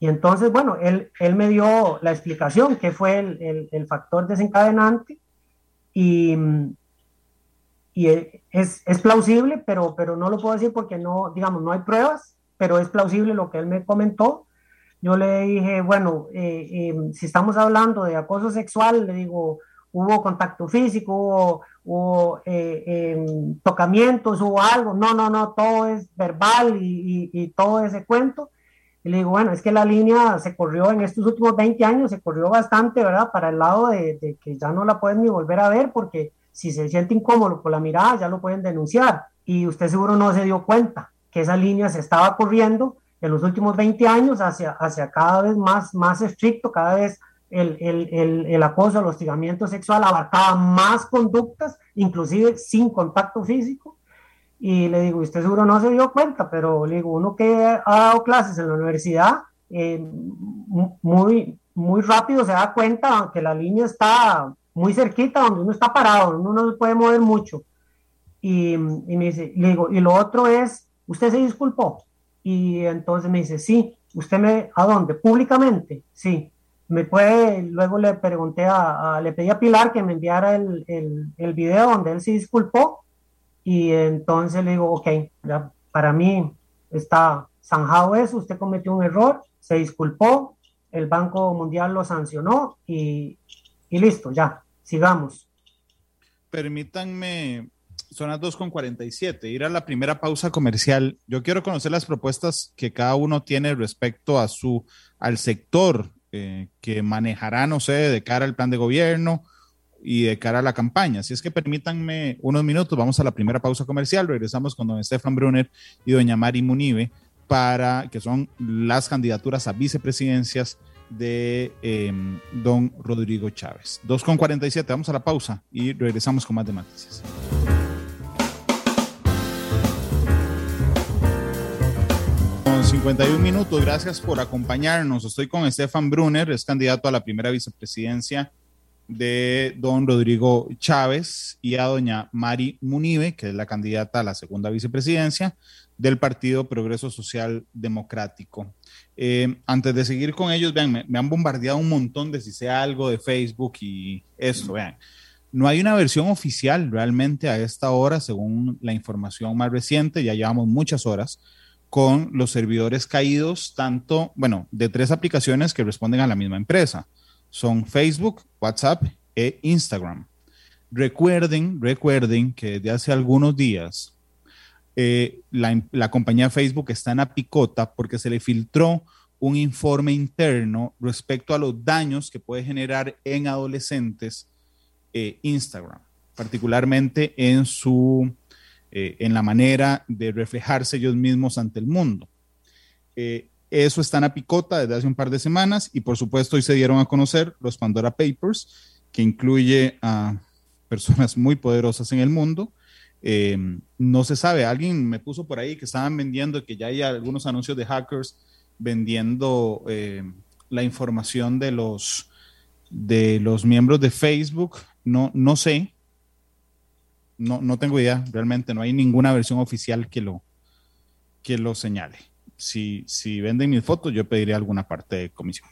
Y entonces, bueno, él, me dio la explicación, que fue el, el, factor desencadenante, y, y es, es, plausible, pero, pero no lo puedo decir porque no, digamos, no hay pruebas, pero es plausible lo que él me comentó. Yo le dije, bueno, eh, eh, si estamos hablando de acoso sexual, le digo, hubo contacto físico, hubo, hubo eh, em, tocamientos, hubo algo. No, no, no, todo es verbal y, y, y todo ese cuento. Y le digo, bueno, es que la línea se corrió en estos últimos 20 años, se corrió bastante, ¿verdad? Para el lado de, que ya no la pueden ni volver a ver porque si se siente incómodo por la mirada ya lo pueden denunciar. Y usted seguro no se dio cuenta que esa línea se estaba corriendo en los últimos 20 años hacia, hacia cada vez más, más estricto, cada vez el, el, el, el, acoso, el hostigamiento sexual abarcaba más conductas, inclusive sin contacto físico, y le digo, usted seguro no se dio cuenta, pero le digo, uno que ha dado clases en la universidad, eh, muy, muy rápido se da cuenta que la línea está muy cerquita, donde uno está parado, uno no puede mover mucho. Y, y, me dice, le digo, y lo otro es, ¿usted se disculpó? Y entonces me dice, sí, ¿usted me, a dónde? ¿Públicamente? Sí. Me puede, luego le pregunté a, le pedí a Pilar que me enviara el, el, el video donde él se disculpó y entonces le digo, ok, ya para mí está zanjado eso, usted cometió un error, se disculpó, el Banco Mundial lo sancionó y, y listo, ya, sigamos. Permítanme, son las 2.47, ir a la primera pausa comercial. Yo quiero conocer las propuestas que cada uno tiene respecto a su, al sector eh, que manejará, no sé, de cara al plan de gobierno y de cara a la campaña. Así es que permítanme unos minutos, vamos a la primera pausa comercial, regresamos con don Estefan Brunner y doña Mari Munive para que son las candidaturas a vicepresidencias de em, don Rodrigo Chávez. 2.47, vamos a la pausa y regresamos con más de matices. Con 51 minutos, gracias por acompañarnos. Estoy con Estefan Brunner, es candidato a la primera vicepresidencia de don Rodrigo Chávez y a doña Mari Munive, que es la candidata a la segunda vicepresidencia del Partido Progreso Social Democrático. Eh, antes de seguir con ellos, vean, me, han bombardeado un montón de si sea algo de Facebook y esto, vean. No hay una versión oficial realmente a esta hora, según la información más reciente, ya llevamos muchas horas con los servidores caídos, tanto, bueno, de tres aplicaciones que responden a la misma empresa son Facebook, WhatsApp e Instagram. Recuerden, recuerden que desde hace algunos días eh, la, compañía Facebook está en la picota porque se le filtró un informe interno respecto a los daños que puede generar en adolescentes eh, Instagram, particularmente en su eh, en la manera de reflejarse ellos mismos ante el mundo. Eso está en la picota desde hace un par de semanas y por supuesto hoy se dieron a conocer los Pandora Papers, que incluye a personas muy poderosas en el mundo. Em, no se sabe, alguien me puso por ahí que estaban vendiendo, que ya hay algunos anuncios de hackers vendiendo em, la información de los, de los miembros de Facebook. No, no sé, no, no tengo idea, realmente no hay ninguna versión oficial que lo, que lo señale si, si venden mis fotos, yo pediría alguna parte de comisión.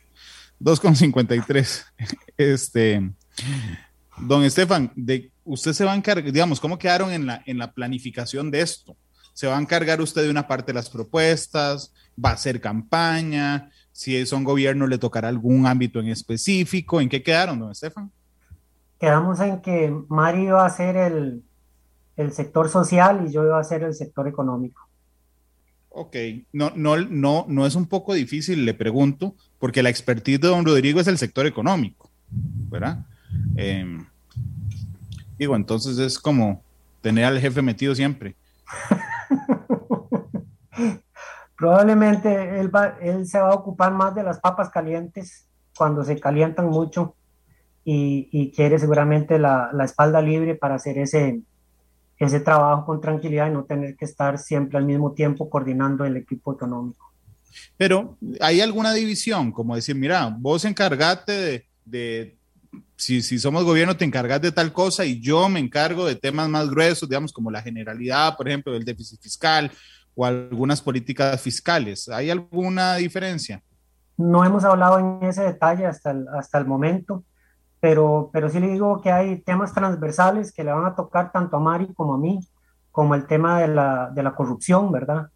2,53. Este, don Estefan, de, usted se va a encargar, digamos, ¿cómo quedaron en la, en la planificación de esto? ¿Se va a encargar usted de una parte de las propuestas? ¿Va a hacer campaña? si son gobiernos le tocará algún ámbito en específico. ¿En qué quedaron, don Estefan? Quedamos en que Mari iba a ser el, el sector social y yo iba a ser el sector económico. Ok, no, no, no, no es un poco difícil, le pregunto, porque la expertise de don Rodrigo es el sector económico, ¿verdad? Em, digo, entonces es como tener al jefe metido siempre. Probablemente él, él se va a ocupar más de las papas calientes cuando se calientan mucho y, quiere seguramente la, la, espalda libre para hacer ese, ese trabajo con tranquilidad y no tener que estar siempre al mismo tiempo coordinando el equipo económico. Pero hay alguna división, como decir, mira, vos encargate de, de si, si, somos gobierno, te encargas de tal cosa y yo me encargo de temas más gruesos, digamos, como la generalidad, por ejemplo, del déficit fiscal o algunas políticas fiscales. ¿Hay alguna diferencia? No hemos hablado en ese detalle hasta el, hasta el momento pero, pero sí le digo que hay temas transversales que le van a tocar tanto a Mari como a mí, como el tema de la, de la corrupción, ¿verdad?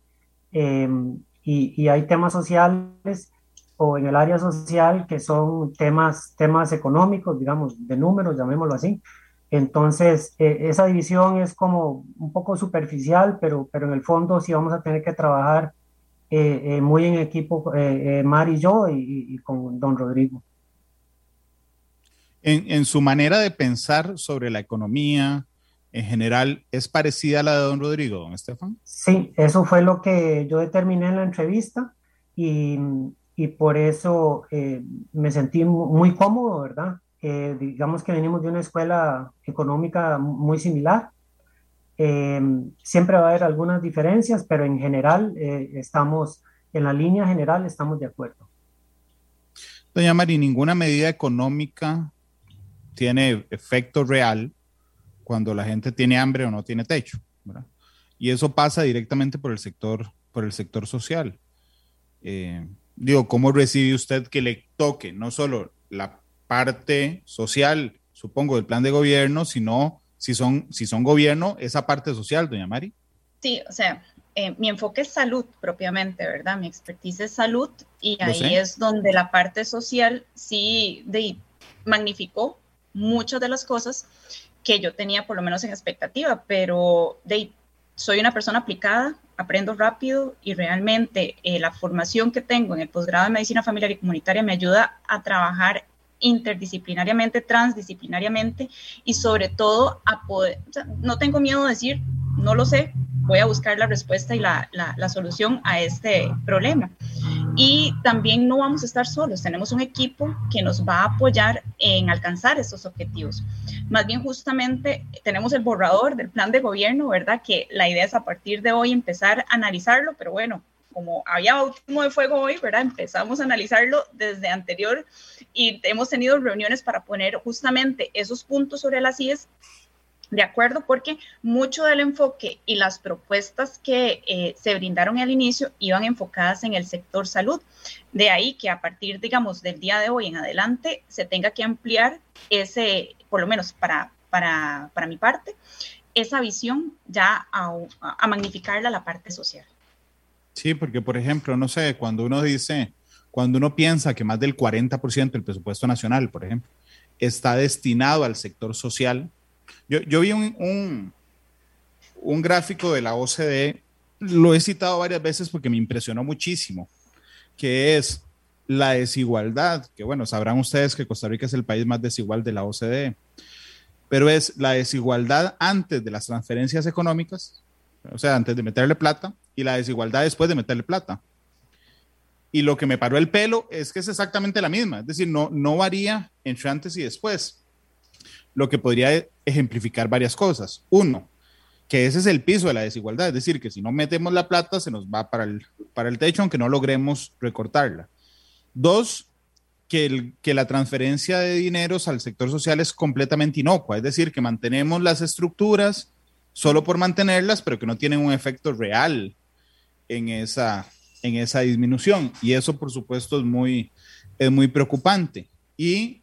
Em, y, y, hay temas sociales o en el área social que son temas, temas económicos, digamos, de números, llamémoslo así. Entonces, e, esa división es como un poco superficial, pero, pero en el fondo sí vamos a tener que trabajar eh, eh, muy en equipo, eh, Mari y yo, y, y con don Rodrigo. En, su manera de pensar sobre la economía en general, ¿es parecida a la de don Rodrigo, don Estefan? Sí, eso fue lo que yo determiné en la entrevista y, y por eso eh, me sentí muy cómodo, ¿verdad? Eh, digamos que venimos de una escuela económica muy similar. Eh, siempre va a haber algunas diferencias, pero en general estamos, en la línea general estamos de acuerdo. Doña Mari, ninguna medida económica tiene efecto real cuando la gente tiene hambre o no tiene techo. Y eso pasa directamente por el sector, por el sector social. Eh, digo, ¿cómo recibe usted que le toque no solo la parte social, supongo, del plan de gobierno, sino si son, si son gobierno, esa parte social, doña Mari? Sí, o sea, eh, mi enfoque es salud propiamente, ¿verdad? Mi expertise es salud y ahí es donde la parte social sí de, magnificó muchas de las cosas que yo tenía por lo menos en expectativa, pero soy una persona aplicada, aprendo rápido y realmente eh, la formación que tengo en el posgrado de medicina familiar y comunitaria me ayuda a trabajar interdisciplinariamente, transdisciplinariamente y sobre todo a poder, no tengo miedo de decir, no lo sé, voy a buscar la respuesta y la, la, solución a este problema. Y también no vamos a estar solos, tenemos un equipo que nos va a apoyar en alcanzar estos objetivos. Más bien justamente tenemos el borrador del plan de gobierno, ¿verdad? Que la idea es a partir de hoy empezar a analizarlo, pero bueno, como había bautismo de fuego hoy, ¿verdad? Empezamos a analizarlo desde anterior y hemos tenido reuniones para poner justamente esos puntos sobre las IES de acuerdo, porque mucho del enfoque y las propuestas que eh, se brindaron al inicio iban enfocadas en el sector salud. De ahí que a partir, digamos, del día de hoy en adelante se tenga que ampliar ese, por lo menos para, para, para mi parte, esa visión ya a, a magnificarla a la parte social. Sí, porque por ejemplo, no sé, cuando uno dice, cuando uno piensa que más del 40% del presupuesto nacional, por ejemplo, está destinado al sector social, yo, yo vi un, un, gráfico de la OCDE, lo he citado varias veces porque me impresionó muchísimo, que es la desigualdad, que bueno, sabrán ustedes que Costa Rica es el país más desigual de la OCDE, pero es la desigualdad antes de las transferencias económicas, o sea, antes de meterle plata, y la desigualdad después de meterle plata. Y lo que me paró el pelo es que es exactamente la misma, es decir, no, no varía entre antes y después. Lo que podría ejemplificar varias cosas. Uno, que ese es el piso de la desigualdad, es decir, que si no metemos la plata se nos va para el, para el techo aunque no logremos recortarla. Dos, que, el, que la transferencia de dineros al sector social es completamente inocua, es decir, que mantenemos las estructuras solo por mantenerlas, pero que no tienen un efecto real en esa, en esa disminución. Y eso, por supuesto, es muy, es muy preocupante. Y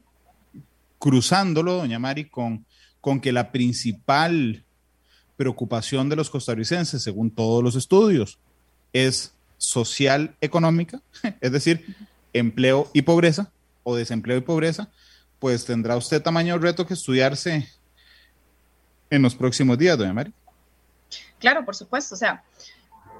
cruzándolo, doña Mari, con, con que la principal preocupación de los costarricenses, según todos los estudios, es social económica, es decir, empleo y pobreza o desempleo y pobreza, pues tendrá usted tamaño reto que estudiarse en los próximos días, doña Mari. Claro, por supuesto. O sea,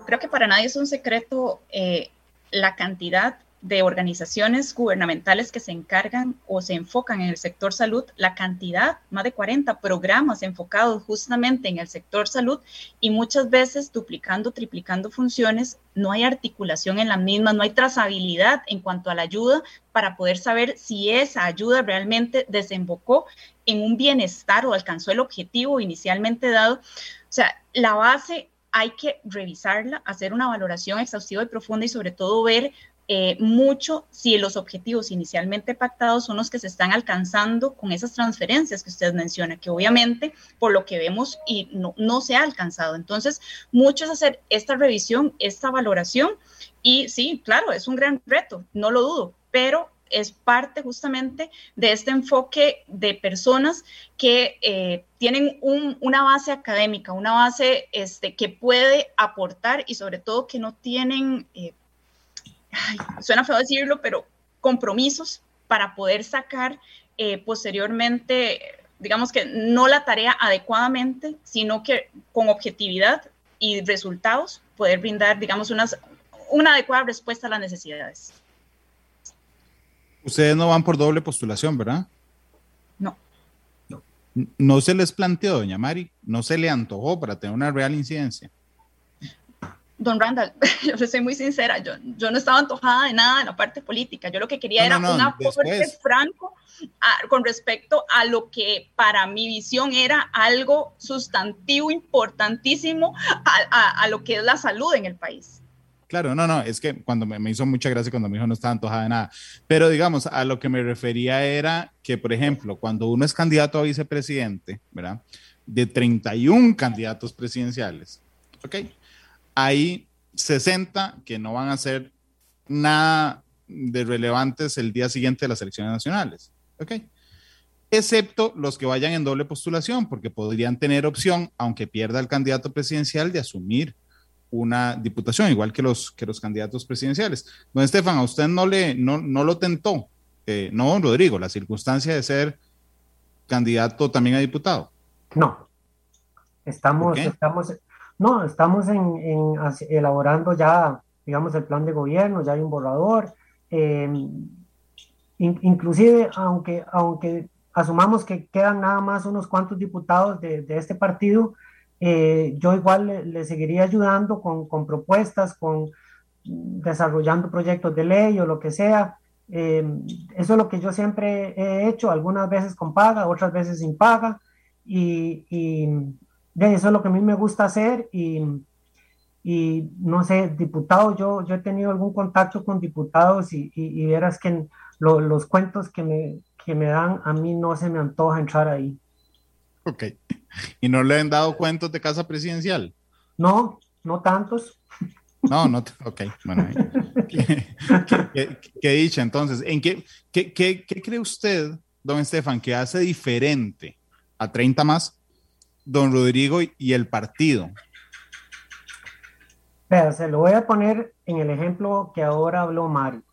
creo que para nadie es un secreto eh, la cantidad de organizaciones gubernamentales que se encargan o se enfocan en el sector salud, la cantidad, más de 40 programas enfocados justamente en el sector salud y muchas veces duplicando, triplicando funciones, no hay articulación en la misma, no hay trazabilidad en cuanto a la ayuda para poder saber si esa ayuda realmente desembocó en un bienestar o alcanzó el objetivo inicialmente dado. O sea, la base hay que revisarla, hacer una valoración exhaustiva y profunda y sobre todo ver eh, mucho si los objetivos inicialmente pactados son los que se están alcanzando con esas transferencias que usted menciona, que obviamente por lo que vemos y no, no se ha alcanzado. Entonces, mucho es hacer esta revisión, esta valoración y sí, claro, es un gran reto, no lo dudo, pero es parte justamente de este enfoque de personas que eh, tienen una base académica, una base este, que puede aportar y sobre todo que no tienen eh, suena feo decirlo, pero compromisos para poder sacar eh, posteriormente, digamos que no la tarea adecuadamente, sino que con objetividad y resultados poder brindar, digamos, una adecuada respuesta a las necesidades. Ustedes no van por doble postulación, ¿verdad? No. No, no se les planteó, doña Mari, no se le antojó para tener una real incidencia. Don Randall, yo soy muy sincera, yo, yo no estaba antojada de nada en la parte política, yo lo que quería era un aporte franco con respecto a lo que para mi visión era algo sustantivo, importantísimo a, a, lo que es la salud en el país. Claro, no, no, es que cuando me, hizo mucha gracia cuando me dijo no estaba antojada de nada, pero digamos, a lo que me refería era que, por ejemplo, cuando uno es candidato a vicepresidente, ¿verdad? De 31 candidatos presidenciales, ¿ok? hay 60 que no van a hacer nada de relevantes el día siguiente de las elecciones nacionales. ¿Ok? Excepto los que vayan en doble postulación, porque podrían tener opción, aunque pierda el candidato presidencial, de asumir una diputación, igual que los, que los candidatos presidenciales. Don Estefan, a usted no, le, no, no lo tentó, eh, no, Rodrigo, la circunstancia de ser candidato también a diputado. No. Estamos, estamos, no, estamos en, elaborando ya, digamos, el plan de gobierno, ya hay un borrador. Em, inclusive, aunque, aunque asumamos que quedan nada más unos cuantos diputados de, este partido, eh, yo igual le, seguiría ayudando con, propuestas, con desarrollando proyectos de ley o lo que sea. Em, eso es lo que yo siempre he hecho, algunas veces con paga, otras veces sin paga. y, eso es lo que a mí me gusta hacer y, y no sé, diputados, yo, yo he tenido algún contacto con diputados y, y, verás que los cuentos que me, que me dan, a mí no se me antoja entrar ahí. Ok. ¿Y no le han dado cuentos de casa presidencial? No, no tantos. No, no, ok, bueno. ¿Qué, qué, dicha entonces? ¿En qué, qué, qué, cree usted, don Estefan, que hace diferente a 30 más don Rodrigo y el partido? Vea, se lo voy a poner en el ejemplo que ahora habló Mario.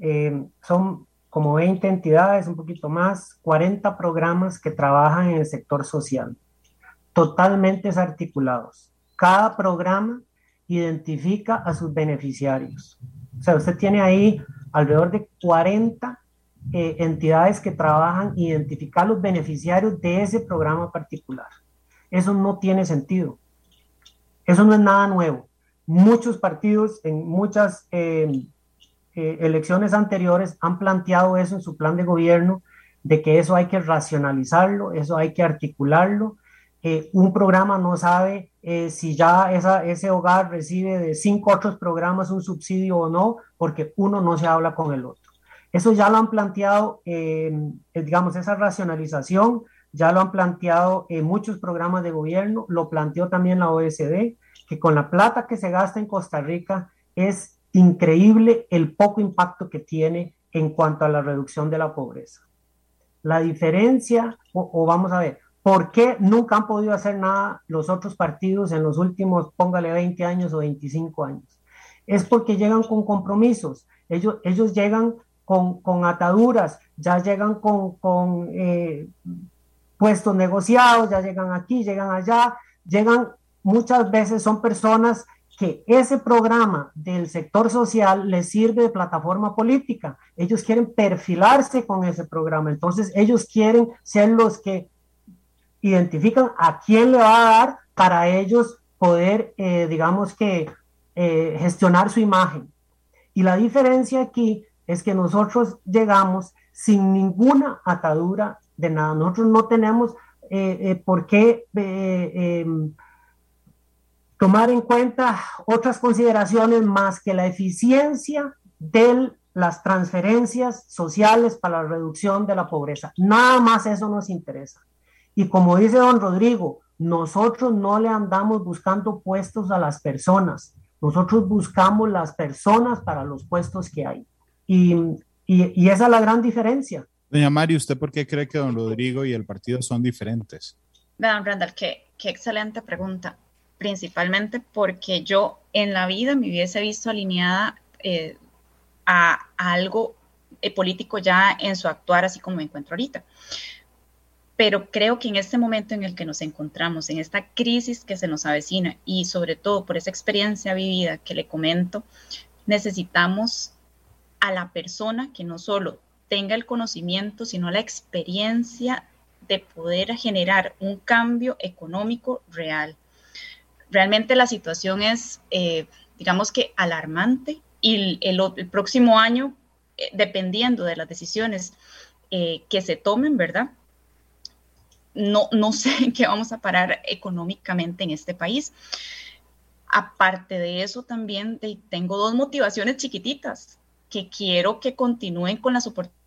Eh, son como 20 entidades, un poquito más, 40 programas que trabajan en el sector social, totalmente desarticulados. Cada programa identifica a sus beneficiarios. O sea, usted tiene ahí alrededor de 40 eh, entidades que trabajan identificar los beneficiarios de ese programa particular. Eso no tiene sentido. Eso no es nada nuevo. Muchos partidos en muchas eh, eh, elecciones anteriores han planteado eso en su plan de gobierno, de que eso hay que racionalizarlo, eso hay que articularlo. Eh, un programa no sabe si ya esa, ese hogar recibe de cinco otros programas un subsidio o no, porque uno no se habla con el otro. Eso ya lo han planteado, digamos, esa racionalización ya lo han planteado en muchos programas de gobierno, lo planteó también la OSD, que con la plata que se gasta en Costa Rica es increíble el poco impacto que tiene en cuanto a la reducción de la pobreza. La diferencia, o, vamos a ver, ¿por qué nunca han podido hacer nada los otros partidos en los últimos, póngale 20 años o 25 años? es porque llegan con compromisos, ellos, ellos llegan con, con ataduras, ya llegan con, con eh, puestos negociados, ya llegan aquí, llegan allá, llegan muchas veces, son personas que ese programa del sector social les sirve de plataforma política. Ellos quieren perfilarse con ese programa. Entonces, ellos quieren ser los que identifican a quién le va a dar para ellos poder, eh, digamos que, eh, gestionar su imagen. Y la diferencia aquí es que nosotros llegamos sin ninguna atadura de nada. Nosotros no tenemos eh, por qué tomar en cuenta otras consideraciones más que la eficiencia de las transferencias sociales para la reducción de la pobreza. Nada más eso nos interesa. Y como dice don Rodrigo, nosotros no le andamos buscando puestos a las personas, nosotros buscamos las personas para los puestos que hay. Y, y, esa es la gran diferencia. Doña Mari, ¿usted por qué cree que don Rodrigo y el partido son diferentes? Vean, Randall, qué, qué excelente pregunta principalmente porque yo en la vida me hubiese visto alineada eh, a, algo eh, político ya en su actuar, así como me encuentro ahorita. Pero creo que en este momento en el que nos encontramos, en esta crisis que se nos avecina y sobre todo por esa experiencia vivida que le comento, necesitamos a la persona que no solo tenga el conocimiento, sino la experiencia de poder generar un cambio económico real realmente la situación es, eh, digamos que, alarmante y el, próximo año, eh, dependiendo de las decisiones eh, que se tomen, ¿verdad? No, no sé en qué vamos a parar económicamente en este país. Aparte de eso, también tengo dos motivaciones chiquititas que quiero que continúen con las oportunidades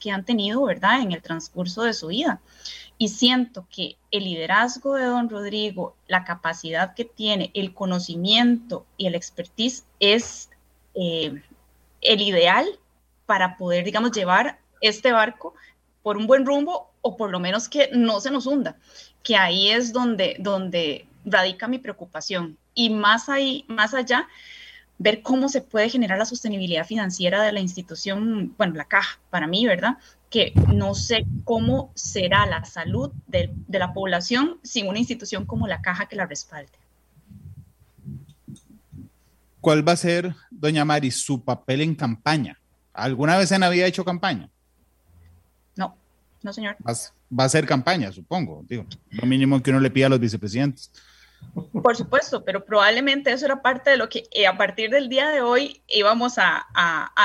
que han tenido, ¿verdad?, en el transcurso de su vida. Y siento que el liderazgo de don Rodrigo, la capacidad que tiene, el conocimiento y el expertise es eh, el ideal para poder, digamos, llevar este barco por un buen rumbo o por lo menos que no se nos hunda, que ahí es donde, donde radica mi preocupación. Y más, ahí, más allá, ver cómo se puede generar la sostenibilidad financiera de la institución, bueno, la caja, para mí, ¿verdad? que no sé cómo será la salud de, la población sin una institución como la caja que la respalde. ¿Cuál va a ser, doña Mari, su papel en campaña? ¿Alguna vez en había hecho campaña? No, no, señor. Va, a ser campaña, supongo. Digo, lo mínimo que uno le pida a los vicepresidentes. Por supuesto, pero probablemente eso era parte de lo que eh, a partir del día de hoy íbamos a,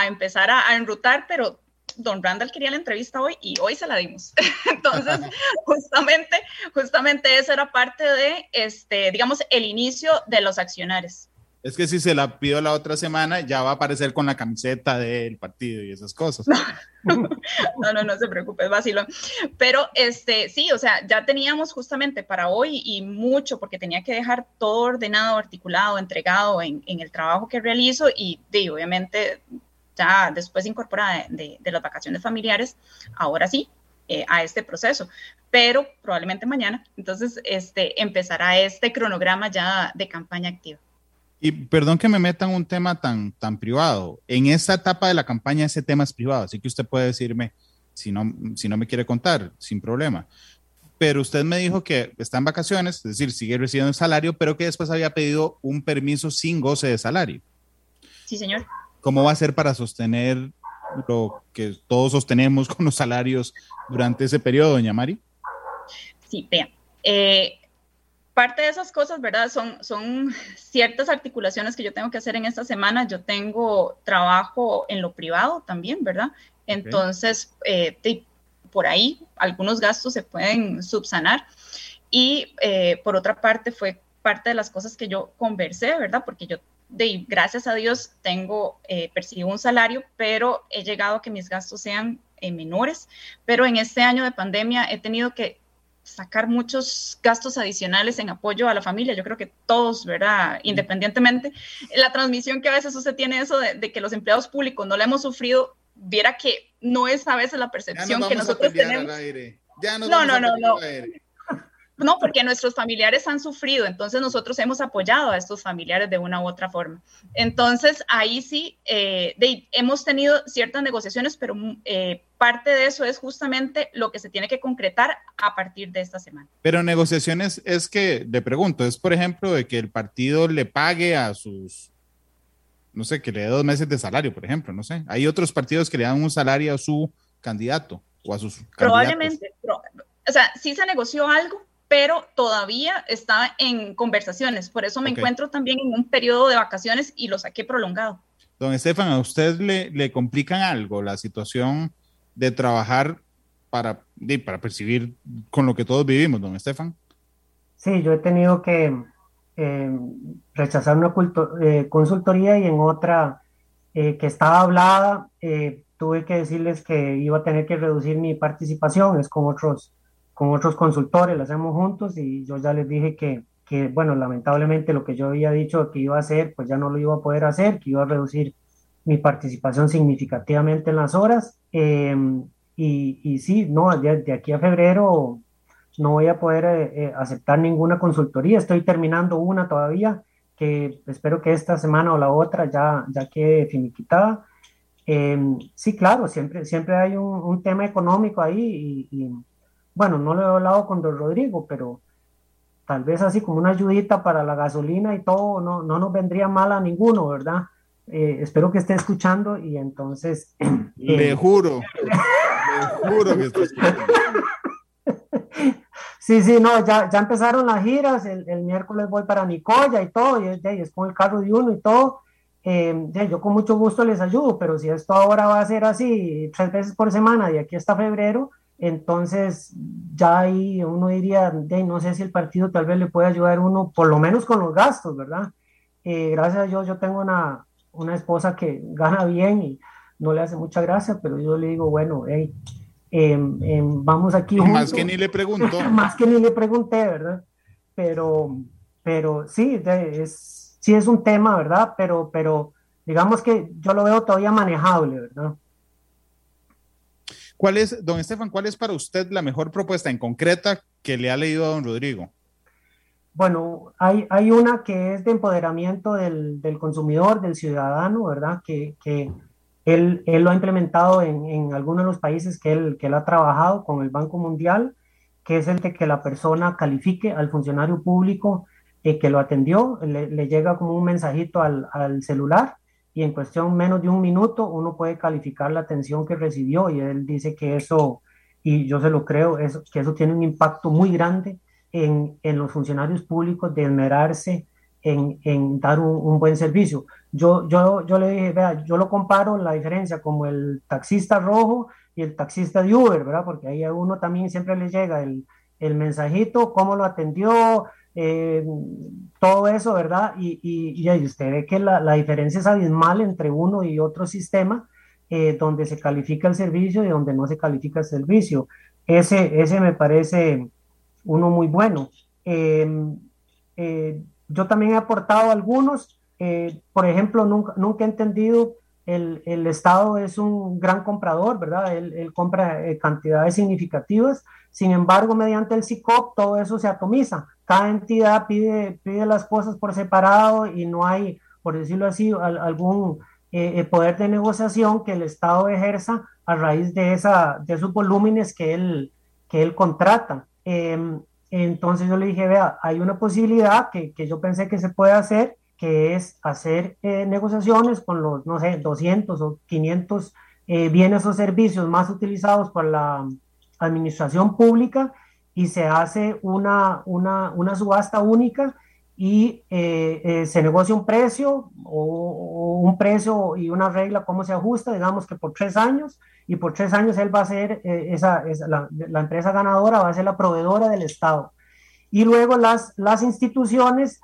empezar a, a, enrutar, pero don Randall quería la entrevista hoy y hoy se la dimos. Entonces, justamente, justamente eso era parte de, este, digamos, el inicio de los accionarios. Es que si se la pido la otra semana, ya va a aparecer con la camiseta del partido y esas cosas. No, no, no, se preocupe, es. Pero este, sí, o sea, ya teníamos justamente para hoy y mucho, porque tenía que dejar todo ordenado, articulado, entregado en, el trabajo que realizo y de, obviamente ya después incorporada de, las vacaciones familiares, ahora sí, eh, a este proceso, pero probablemente mañana, entonces este, empezará este cronograma ya de campaña activa. Y perdón que me metan un tema tan, tan privado. En esta etapa de la campaña ese tema es privado, así que usted puede decirme si no, si no me quiere contar, sin problema. Pero usted me dijo que está en vacaciones, es decir, sigue recibiendo el salario, pero que después había pedido un permiso sin goce de salario. Sí, señor. ¿Cómo va a ser para sostener lo que todos sostenemos con los salarios durante ese periodo, doña Mari? Sí, vean. Eh, parte de esas cosas, ¿verdad? Son, son ciertas articulaciones que yo tengo que hacer en esta semana. Yo tengo trabajo en lo privado también, ¿verdad? Entonces, eh, por ahí algunos gastos se pueden subsanar. Y eh, por otra parte, fue parte de las cosas que yo conversé, ¿verdad? Porque yo de, gracias a Dios tengo, eh, percibo un salario, pero he llegado a que mis gastos sean eh, menores. Pero en este año de pandemia he tenido que sacar muchos gastos adicionales en apoyo a la familia. Yo creo que todos, ¿verdad? Independientemente, la transmisión que a veces usted tiene eso de, que los empleados públicos no la hemos sufrido, viera que no es a veces la percepción que nosotros tenemos. Ya no, no, no, no. No, porque nuestros familiares han sufrido, entonces nosotros hemos apoyado a estos familiares de una u otra forma. Entonces, ahí sí, eh, hemos tenido ciertas negociaciones, pero eh, parte de eso es justamente lo que se tiene que concretar a partir de esta semana. Pero negociaciones es que, le pregunto, es por ejemplo de que el partido le pague a sus, no sé, que le dé dos meses de salario, por ejemplo, no sé. Hay otros partidos que le dan un salario a su candidato o a sus Probablemente, o sea, sí se negoció algo, pero todavía está en conversaciones. Por eso me encuentro también en un periodo de vacaciones y lo saqué prolongado. Don Estefan, ¿a usted le, le complican algo la situación de trabajar para, para percibir con lo que todos vivimos, don Estefan? Sí, yo he tenido que eh, rechazar una eh, consultoría y en otra eh, que estaba hablada, tuve que decirles que iba a tener que reducir mi participación, es con otros con otros consultores, lo hacemos juntos y yo ya les dije que, que, bueno, lamentablemente lo que yo había dicho que iba a hacer, pues ya no lo iba a poder hacer, que iba a reducir mi participación significativamente en las horas. Em, y, y, sí, no, de, aquí a febrero no voy a poder eh, eh, aceptar ninguna consultoría. Estoy terminando una todavía, que espero que esta semana o la otra ya, ya quede finiquitada. Em, sí, claro, siempre, siempre hay un, un tema económico ahí y, y bueno, no lo he hablado con don Rodrigo, pero tal vez así como una ayudita para la gasolina y todo, no, no nos vendría mal a ninguno, ¿verdad? Eh, espero que esté escuchando y entonces... le eh, juro, le juro que está escuchando. Sí, sí, no, ya, ya empezaron las giras, el, el, miércoles voy para Nicoya y todo, y, es con el carro de uno y todo. Eh, yo con mucho gusto les ayudo, pero si esto ahora va a ser así tres veces por semana de aquí hasta febrero, entonces, ya ahí uno diría, no sé si el partido tal vez le puede ayudar uno, por lo menos con los gastos, ¿verdad? Eh, gracias a Dios, yo tengo una, una, esposa que gana bien y no le hace mucha gracia, pero yo le digo, bueno, hey, em, em, vamos aquí. Más que ni le preguntó. Más que ni le pregunté, ¿verdad? Pero, pero sí, es, sí es un tema, ¿verdad? Pero, pero digamos que yo lo veo todavía manejable, ¿verdad? ¿Cuál es, don Estefan, cuál es para usted la mejor propuesta en concreta que le ha leído a don Rodrigo? Bueno, hay, hay una que es de empoderamiento del, del consumidor, del ciudadano, ¿verdad? Que, que él, él, lo ha implementado en, en, algunos de los países que él, que él ha trabajado con el Banco Mundial, que es el de que la persona califique al funcionario público eh, que lo atendió, le, le, llega como un mensajito al, al celular y en cuestión menos de un minuto uno puede calificar la atención que recibió y él dice que eso, y yo se lo creo, es, que eso tiene un impacto muy grande en, en los funcionarios públicos de esmerarse en, en dar un, un, buen servicio. Yo, yo, yo le dije, vea, yo lo comparo la diferencia como el taxista rojo y el taxista de Uber, ¿verdad? Porque ahí a uno también siempre le llega el, el mensajito, cómo lo atendió, eh, todo eso, ¿verdad? Y, y, y, usted ve que la, la, diferencia es abismal entre uno y otro sistema, eh, donde se califica el servicio y donde no se califica el servicio. Ese, ese me parece uno muy bueno. Em, eh, yo también he aportado algunos, por ejemplo, nunca, nunca he entendido el, el, Estado es un gran comprador, ¿verdad? Él, él compra cantidades significativas, sin embargo, mediante el SICOP todo eso se atomiza cada entidad pide, pide las cosas por separado y no hay, por decirlo así, algún eh, eh, poder de negociación que el Estado ejerza a raíz de, esa, de esos volúmenes que él, que él contrata. Em, entonces yo le dije, vea, hay una posibilidad que, que, yo pensé que se puede hacer, que es hacer eh, negociaciones con los, no sé, 200 o 500 bienes o servicios más utilizados por la administración pública y se hace una, una, una subasta única y eh, eh, se negocia un precio o, un precio y una regla, cómo se ajusta, digamos que por tres años, y por tres años él va a ser, eh, esa, la, la, empresa ganadora va a ser la proveedora del Estado. Y luego las, las instituciones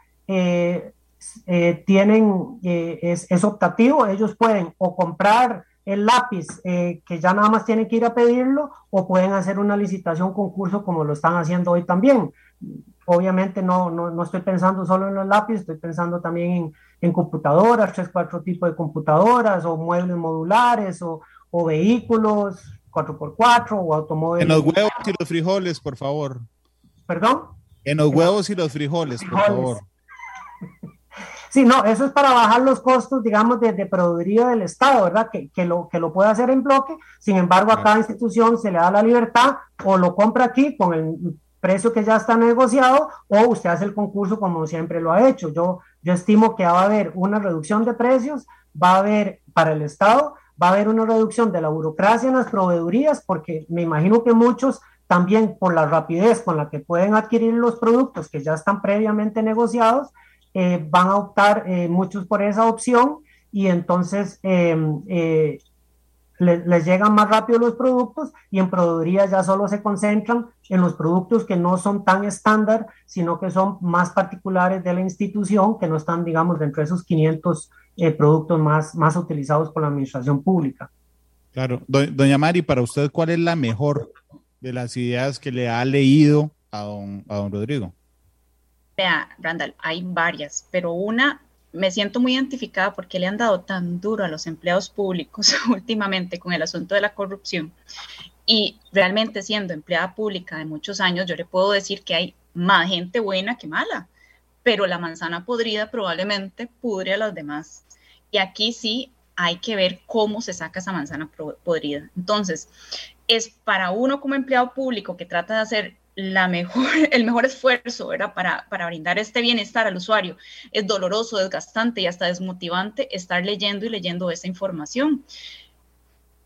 tienen, es, es optativo, ellos pueden o comprar el lápiz, eh, que ya nada más tienen que ir a pedirlo, o pueden hacer una licitación, concurso, como lo están haciendo hoy también. Obviamente no, no, no estoy pensando solo en los lápices, estoy pensando también en, en, computadoras, tres, cuatro tipos de computadoras, o muebles modulares, o, o vehículos, 4x4, o automóviles. En los huevos y los frijoles, por favor. ¿Perdón? En los huevos y los frijoles, por favor. Sí, no, eso es para bajar los costos, digamos, de, de proveeduría del Estado, ¿verdad? Que, que, lo, que lo puede hacer en bloque, sin embargo, a cada institución se le da la libertad o lo compra aquí con el precio que ya está negociado o usted hace el concurso como siempre lo ha hecho. Yo, yo estimo que va a haber una reducción de precios, va a haber para el Estado, va a haber una reducción de la burocracia en las proveedurías, porque me imagino que muchos también por la rapidez con la que pueden adquirir los productos que ya están previamente negociados, eh, van a optar eh, muchos por esa opción y entonces eh, les llegan más rápido los productos y en proveeduría ya solo se concentran en los productos que no son tan estándar, sino que son más particulares de la institución, que no están, digamos, dentro de esos 500 productos más, más utilizados por la administración pública. Claro. Doña Mari, para usted, ¿cuál es la mejor de las ideas que le ha leído a don, a don Rodrigo? Vea, Randall, hay varias, pero una me siento muy identificada porque le han dado tan duro a los empleados públicos últimamente con el asunto de la corrupción. Y realmente siendo empleada pública de muchos años, yo le puedo decir que hay más gente buena que mala, pero la manzana podrida probablemente pudre a las demás. Y aquí sí hay que ver cómo se saca esa manzana podrida. Entonces, es para uno como empleado público que trata de hacer la mejor, el mejor esfuerzo Para, para brindar este bienestar al usuario. Es doloroso, desgastante y hasta desmotivante estar leyendo y leyendo esa información.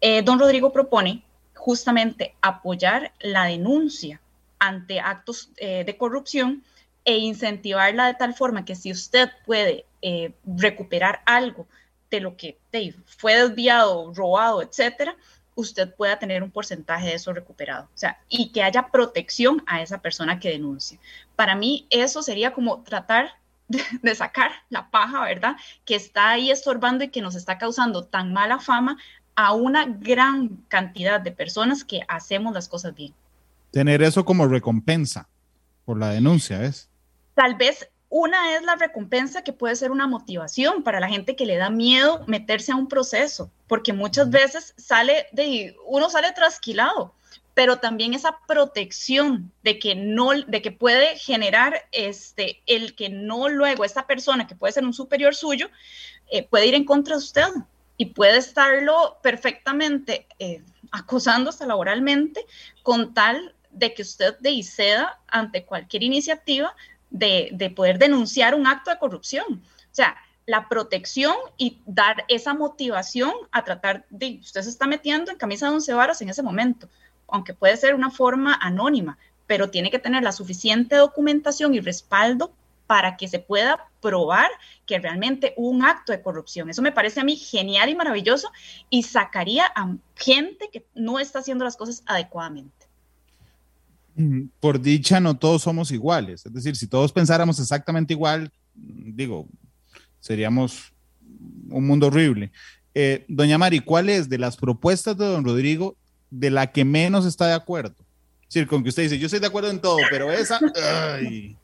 Eh, don Rodrigo propone justamente apoyar la denuncia ante actos eh, de corrupción e incentivarla de tal forma que si usted puede eh, recuperar algo de lo que fue desviado, robado, etcétera, usted pueda tener un porcentaje de eso recuperado. O sea, y que haya protección a esa persona que denuncie. Para mí, eso sería como tratar de, sacar la paja, ¿verdad? Que está ahí estorbando y que nos está causando tan mala fama a una gran cantidad de personas que hacemos las cosas bien. Tener eso como recompensa por la denuncia, ¿es? Tal vez una es la recompensa que puede ser una motivación para la gente que le da miedo meterse a un proceso, porque muchas veces sale de uno sale trasquilado, pero también esa protección de que no de que puede generar este el que no luego esta persona que puede ser un superior suyo eh, puede ir en contra de usted y puede estarlo perfectamente eh, acosando hasta laboralmente con tal de que usted ceda ante cualquier iniciativa de, poder denunciar un acto de corrupción. O sea, la protección y dar esa motivación a tratar de, usted se está metiendo en camisa de once varas en ese momento, aunque puede ser una forma anónima, pero tiene que tener la suficiente documentación y respaldo para que se pueda probar que realmente hubo un acto de corrupción. Eso me parece a mí genial y maravilloso y sacaría a gente que no está haciendo las cosas adecuadamente por dicha no todos somos iguales. Es decir, si todos pensáramos exactamente igual, digo, seríamos un mundo horrible. Eh, doña Mari, ¿cuál es de las propuestas de don Rodrigo de la que menos está de acuerdo? Es decir, con que usted dice, yo estoy de acuerdo en todo, pero esa... Ay.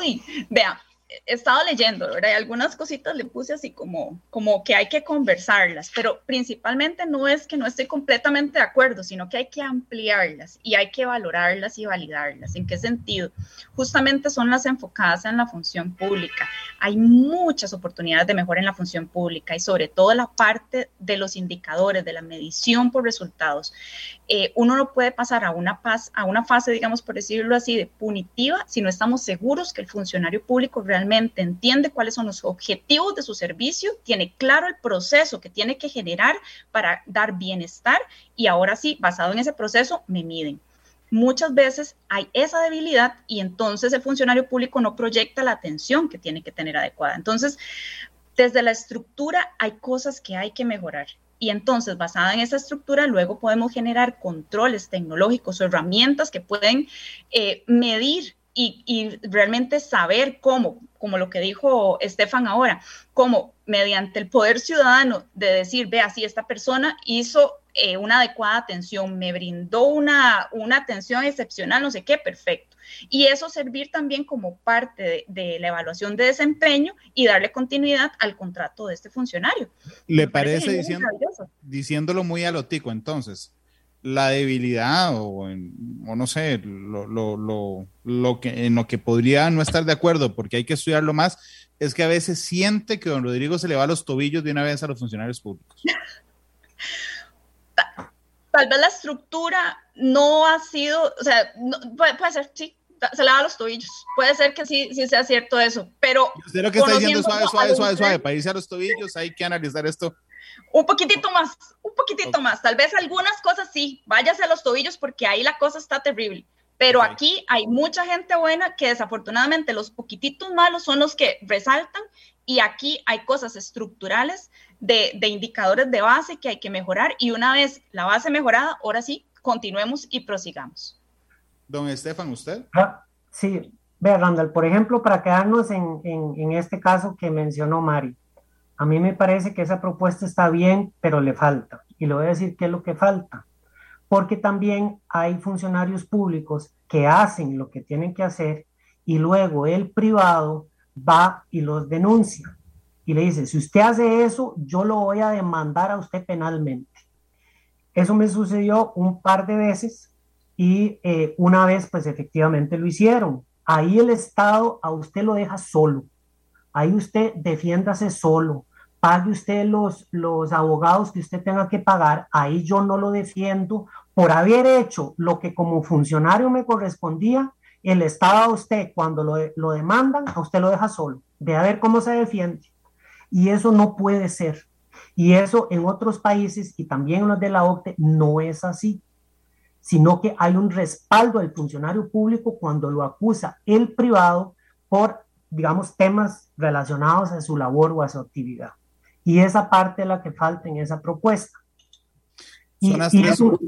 Uy, vea, he estado leyendo, ¿verdad? Y algunas cositas le puse así como, como que hay que conversarlas, pero principalmente no es que no esté completamente de acuerdo, sino que hay que ampliarlas y hay que valorarlas y validarlas. ¿En qué sentido? Justamente son las enfocadas en la función pública. Hay muchas oportunidades de mejora en la función pública y sobre todo la parte de los indicadores, de la medición por resultados. Eh, uno no puede pasar a una, paz, a una fase, digamos, por decirlo así, de punitiva si no estamos seguros que el funcionario público realmente entiende cuáles son los objetivos de su servicio, tiene claro el proceso que tiene que generar para dar bienestar y ahora sí, basado en ese proceso, me miden. Muchas veces hay esa debilidad y entonces el funcionario público no proyecta la atención que tiene que tener adecuada. Entonces, desde la estructura hay cosas que hay que mejorar y entonces, basada en esa estructura, luego podemos generar controles tecnológicos o herramientas que pueden eh, medir y, realmente saber cómo, como lo que dijo Estefan ahora, cómo mediante el poder ciudadano de decir, vea, si esta persona hizo eh, una adecuada atención, me brindó una, una atención excepcional, no sé qué, perfecto y eso servir también como parte de, la evaluación de desempeño y darle continuidad al contrato de este funcionario. ¿Le parece, diciendo, diciéndolo muy a lo tico entonces? La debilidad o, no sé, lo, lo, lo, que, en lo que podría no estar de acuerdo porque hay que estudiarlo más, es que a veces siente que don Rodrigo se le va a los tobillos de una vez a los funcionarios públicos. Tal vez la estructura no ha sido, o sea, puede, ser, sí, se le va a los tobillos. Puede ser que sí, sí sea cierto eso, pero... Usted lo que está diciendo suave, suave, suave, suave, para irse a los tobillos hay que analizar esto un poquitito más, un poquitito más. Tal vez algunas cosas sí, váyase a los tobillos porque ahí la cosa está terrible. Pero aquí hay mucha gente buena que desafortunadamente los poquititos malos son los que resaltan y aquí hay cosas estructurales de, de indicadores de base que hay que mejorar y una vez la base mejorada, ahora sí, continuemos y prosigamos. Don Estefan, ¿usted? Ah, sí, vea, Randall, por ejemplo, para quedarnos en, en, en este caso que mencionó Mari, a mí me parece que esa propuesta está bien, pero le falta. Y le voy a decir qué es lo que falta. Porque también hay funcionarios públicos que hacen lo que tienen que hacer y luego el privado va y los denuncia. Y le dice, si usted hace eso, yo lo voy a demandar a usted penalmente. Eso me sucedió un par de veces y eh, una vez pues efectivamente lo hicieron. Ahí el Estado a usted lo deja solo Ahí usted defiéndase solo, pague usted los, los abogados que usted tenga que pagar. Ahí yo no lo defiendo por haber hecho lo que como funcionario me correspondía. El Estado a usted, cuando lo, lo demandan, a usted lo deja solo. De a ver cómo se defiende. Y eso no puede ser. Y eso en otros países y también en los de la OCDE no es así, sino que hay un respaldo del funcionario público cuando lo acusa el privado por digamos, temas relacionados a su labor o a su actividad. Y esa parte es la que falta en esa propuesta. Y, es, un,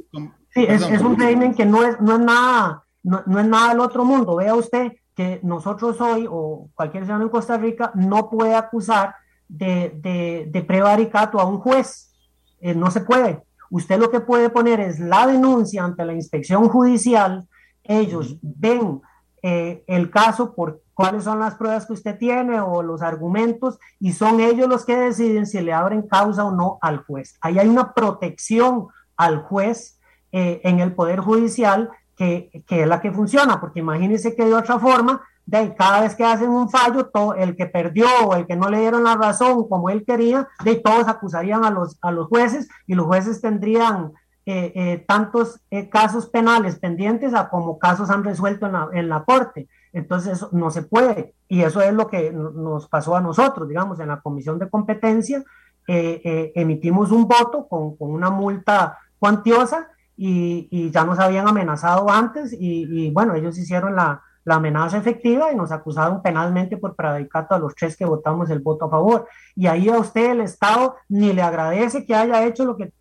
sí, es, un régimen que no es, no es nada, no, no, es nada del otro mundo. Vea usted que nosotros hoy, o cualquier ciudadano en Costa Rica, no puede acusar de, de, de prevaricato a un juez. Eh, no se puede. Usted lo que puede poner es la denuncia ante la inspección judicial. Ellos ven eh, el caso por cuáles son las pruebas que usted tiene o los argumentos y son ellos los que deciden si le abren causa o no al juez. Ahí hay una protección al juez eh, en el Poder Judicial que, que, es la que funciona, porque imagínense que de otra forma, de cada vez que hacen un fallo, todo, el que perdió o el que no le dieron la razón como él quería, de todos acusarían a los, a los jueces y los jueces tendrían eh, eh, tantos casos penales pendientes a como casos han resuelto en la, en la corte. Entonces eso no se puede. Y eso es lo que nos pasó a nosotros, digamos, en la comisión de competencia. Eh, eh, emitimos un voto con, con, una multa cuantiosa y, y, ya nos habían amenazado antes y, y bueno, ellos hicieron la, la, amenaza efectiva y nos acusaron penalmente por predicato a los tres que votamos el voto a favor. Y ahí a usted el Estado ni le agradece que haya hecho lo que,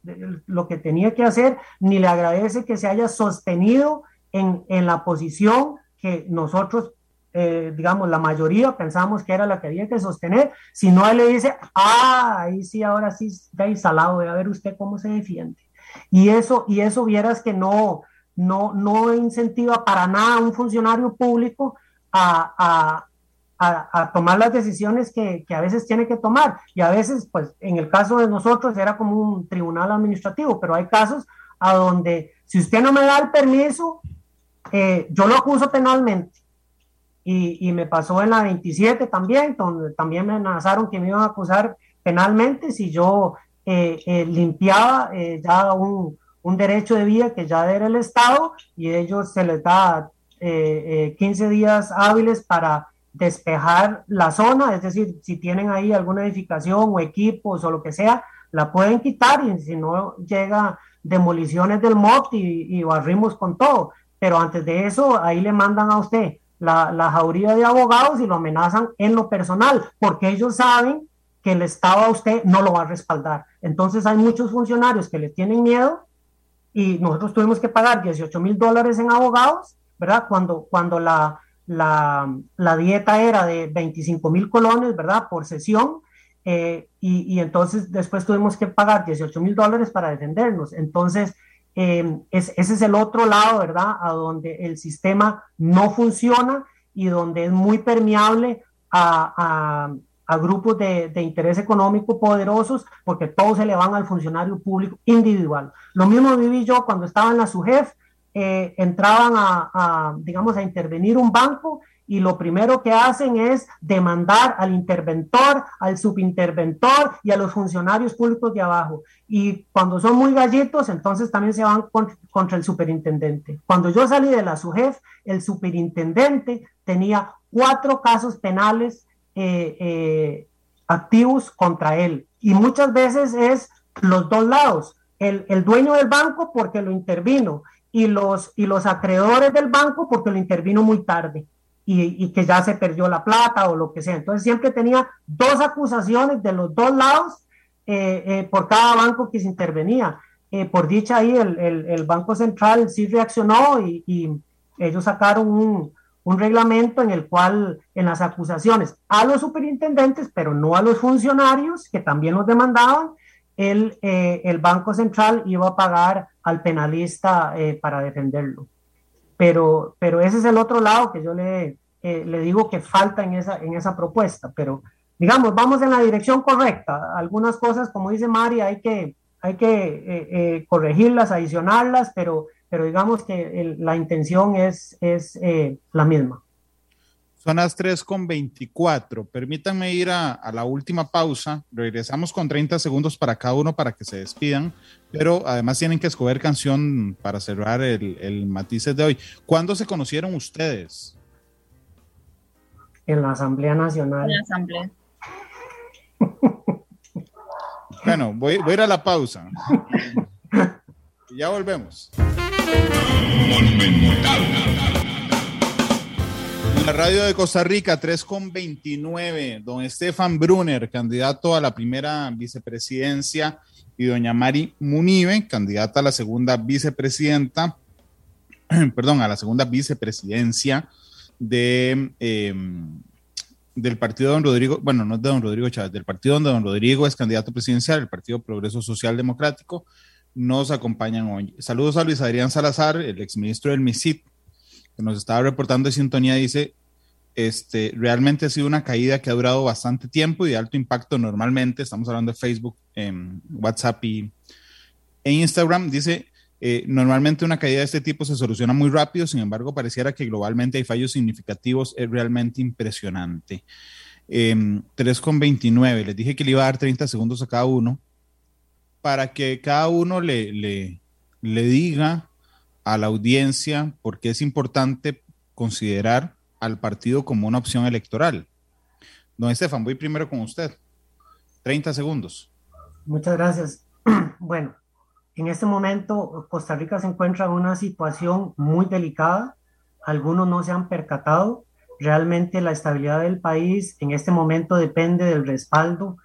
lo que tenía que hacer, ni le agradece que se haya sostenido en, en la posición que nosotros, eh, digamos, la mayoría pensamos que era la que había que sostener, si no, él le dice, ah, ahí sí, ahora sí está instalado, a ver usted cómo se defiende. Y eso, y eso vieras que no, no, no incentiva para nada a un funcionario público a, a, a, tomar las decisiones que, que, a veces tiene que tomar. Y a veces, pues, en el caso de nosotros era como un tribunal administrativo, pero hay casos a donde si usted no me da el permiso, eh, yo lo acuso penalmente. Y, y, me pasó en la 27 también, donde también me amenazaron que me iban a acusar penalmente si yo eh, eh, limpiaba ya un, un, derecho de vía que ya era el Estado y ellos se les da 15 días hábiles para despejar la zona, es decir, si tienen ahí alguna edificación o equipos o lo que sea, la pueden quitar y si no llega demoliciones del MOT y, y barrimos con todo. Pero antes de eso, ahí le mandan a usted la, la jauría de abogados y lo amenazan en lo personal, porque ellos saben que el Estado a usted no lo va a respaldar. Entonces hay muchos funcionarios que le tienen miedo y nosotros tuvimos que pagar 18 mil dólares en abogados, ¿verdad? Cuando, cuando la, la, la dieta era de 25 mil colones, ¿verdad? Por sesión. Eh, y, y, entonces después tuvimos que pagar 18 mil dólares para defendernos. Entonces, eh, ese es el otro lado, ¿verdad? A donde el sistema no funciona y donde es muy permeable a, a grupos de, interés económico poderosos, porque todos se le van al funcionario público individual. Lo mismo viví yo cuando estaba en la SUGEF, eh, entraban a, digamos, a intervenir un banco y lo primero que hacen es demandar al interventor, al subinterventor y a los funcionarios públicos de abajo. Y cuando son muy gallitos, entonces también se van contra, el superintendente. Cuando yo salí de la SUGEF, el superintendente tenía cuatro casos penales eh, eh, activos contra él. Y muchas veces es los dos lados. El, el, dueño del banco porque lo intervino y los, y los acreedores del banco porque lo intervino muy tarde y, que ya se perdió la plata o lo que sea. Entonces siempre tenía dos acusaciones de los dos lados eh, eh, por cada banco que se intervenía. Eh, por dicha ahí el, el, Banco Central sí reaccionó y, y ellos sacaron un, un, reglamento en el cual en las acusaciones a los superintendentes, pero no a los funcionarios que también los demandaban, el, el Banco Central iba a pagar al penalista para defenderlo pero, pero ese es el otro lado que yo le, eh, le digo que falta en esa, en esa propuesta, pero digamos, vamos en la dirección correcta. Algunas cosas, como dice Mari, hay que, hay que eh, eh, corregirlas, adicionarlas, pero, pero digamos que la intención es, es la misma. Son las 3 con 24. Permítanme ir a, la última pausa. Regresamos con 30 segundos para cada uno para que se despidan, pero además tienen que escoger canción para cerrar el, el matices de hoy. ¿Cuándo se conocieron ustedes? En la Asamblea Nacional. En la Asamblea. bueno, voy, voy a ir a la pausa. ya volvemos. La radio de Costa Rica, 3.29, don Estefan Brunner, candidato a la primera vicepresidencia, y doña Mari Munive, candidata a la segunda vicepresidenta, perdón, a la segunda vicepresidencia de, em, del partido de don Rodrigo, bueno, no es de don Rodrigo Chávez, del partido donde don Rodrigo es candidato presidencial, el Partido Progreso Social Democrático, nos acompañan hoy. Saludos a Luis Adrián Salazar, el exministro del MISIT, que nos estaba reportando de sintonía, dice, este, realmente ha sido una caída que ha durado bastante tiempo y de alto impacto normalmente, estamos hablando de Facebook, WhatsApp y en Instagram, dice, eh, normalmente una caída de este tipo se soluciona muy rápido, sin embargo, pareciera que globalmente hay fallos significativos, es realmente impresionante. Eh, em, 3,29, les dije que le iba a dar 30 segundos a cada uno para que cada uno le, le, diga a la audiencia por qué es importante considerar al partido como una opción electoral. Don Estefan, voy primero con usted. 30 segundos. Muchas gracias. Bueno, en este momento Costa Rica se encuentra en una situación muy delicada. Algunos no se han percatado. Realmente la estabilidad del país en este momento depende del respaldo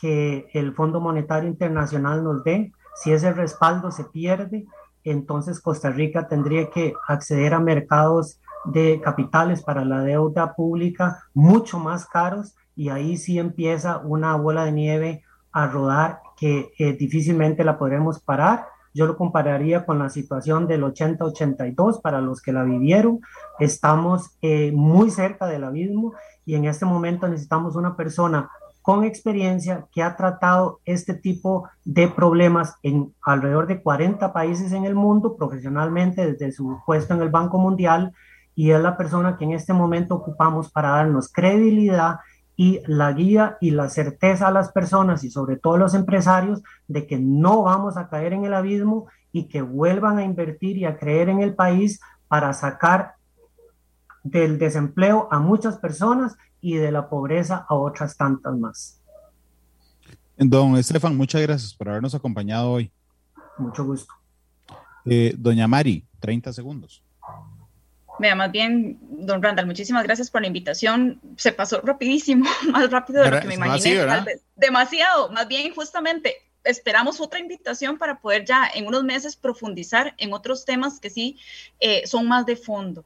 que el Fondo Monetario Internacional nos dé. Si ese respaldo se pierde, entonces Costa Rica tendría que acceder a mercados de capitales para la deuda pública mucho más caros y ahí sí empieza una bola de nieve a rodar que difícilmente la podremos parar. Yo lo compararía con la situación del 80-82 para los que la vivieron. Estamos eh, muy cerca del abismo y en este momento necesitamos una persona con experiencia que ha tratado este tipo de problemas en alrededor de 40 países en el mundo profesionalmente desde su puesto en el Banco Mundial y es la persona que en este momento ocupamos para darnos credibilidad y la guía y la certeza a las personas y sobre todo a los empresarios de que no vamos a caer en el abismo y que vuelvan a invertir y a creer en el país para sacar del desempleo a muchas personas y de la pobreza a otras tantas más. Don Estefan, muchas gracias por habernos acompañado hoy. Mucho gusto. Eh, doña Mari, 30 segundos. Vea, más bien, don Randall, muchísimas gracias por la invitación. Se pasó rapidísimo, más rápido de lo que me imaginé. Demasiado, más bien, justamente, esperamos otra invitación para poder ya en unos meses profundizar en otros temas que sí eh, son más de fondo.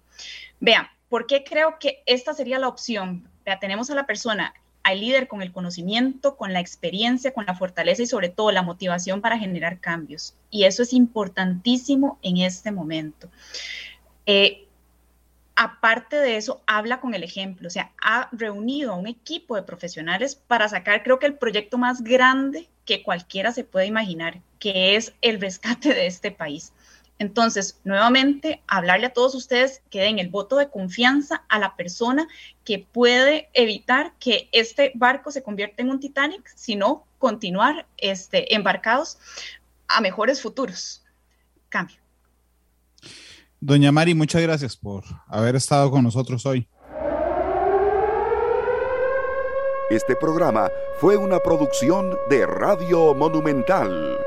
Vean, ¿por qué creo que esta sería la opción? Tenemos a la persona, al líder con el conocimiento, con la experiencia, con la fortaleza y sobre todo la motivación para generar cambios. Y eso es importantísimo en este momento. Eh, aparte de eso, habla con el ejemplo, o sea, ha reunido a un equipo de profesionales para sacar, creo que el proyecto más grande que cualquiera se puede imaginar, que es el rescate de este país. Entonces, nuevamente, hablarle a todos ustedes que den el voto de confianza a la persona que puede evitar que este barco se convierta en un Titanic, sino continuar este, embarcados a mejores futuros. Cambio. Doña Mari, muchas gracias por haber estado con nosotros hoy. Este programa fue una producción de Radio Monumental.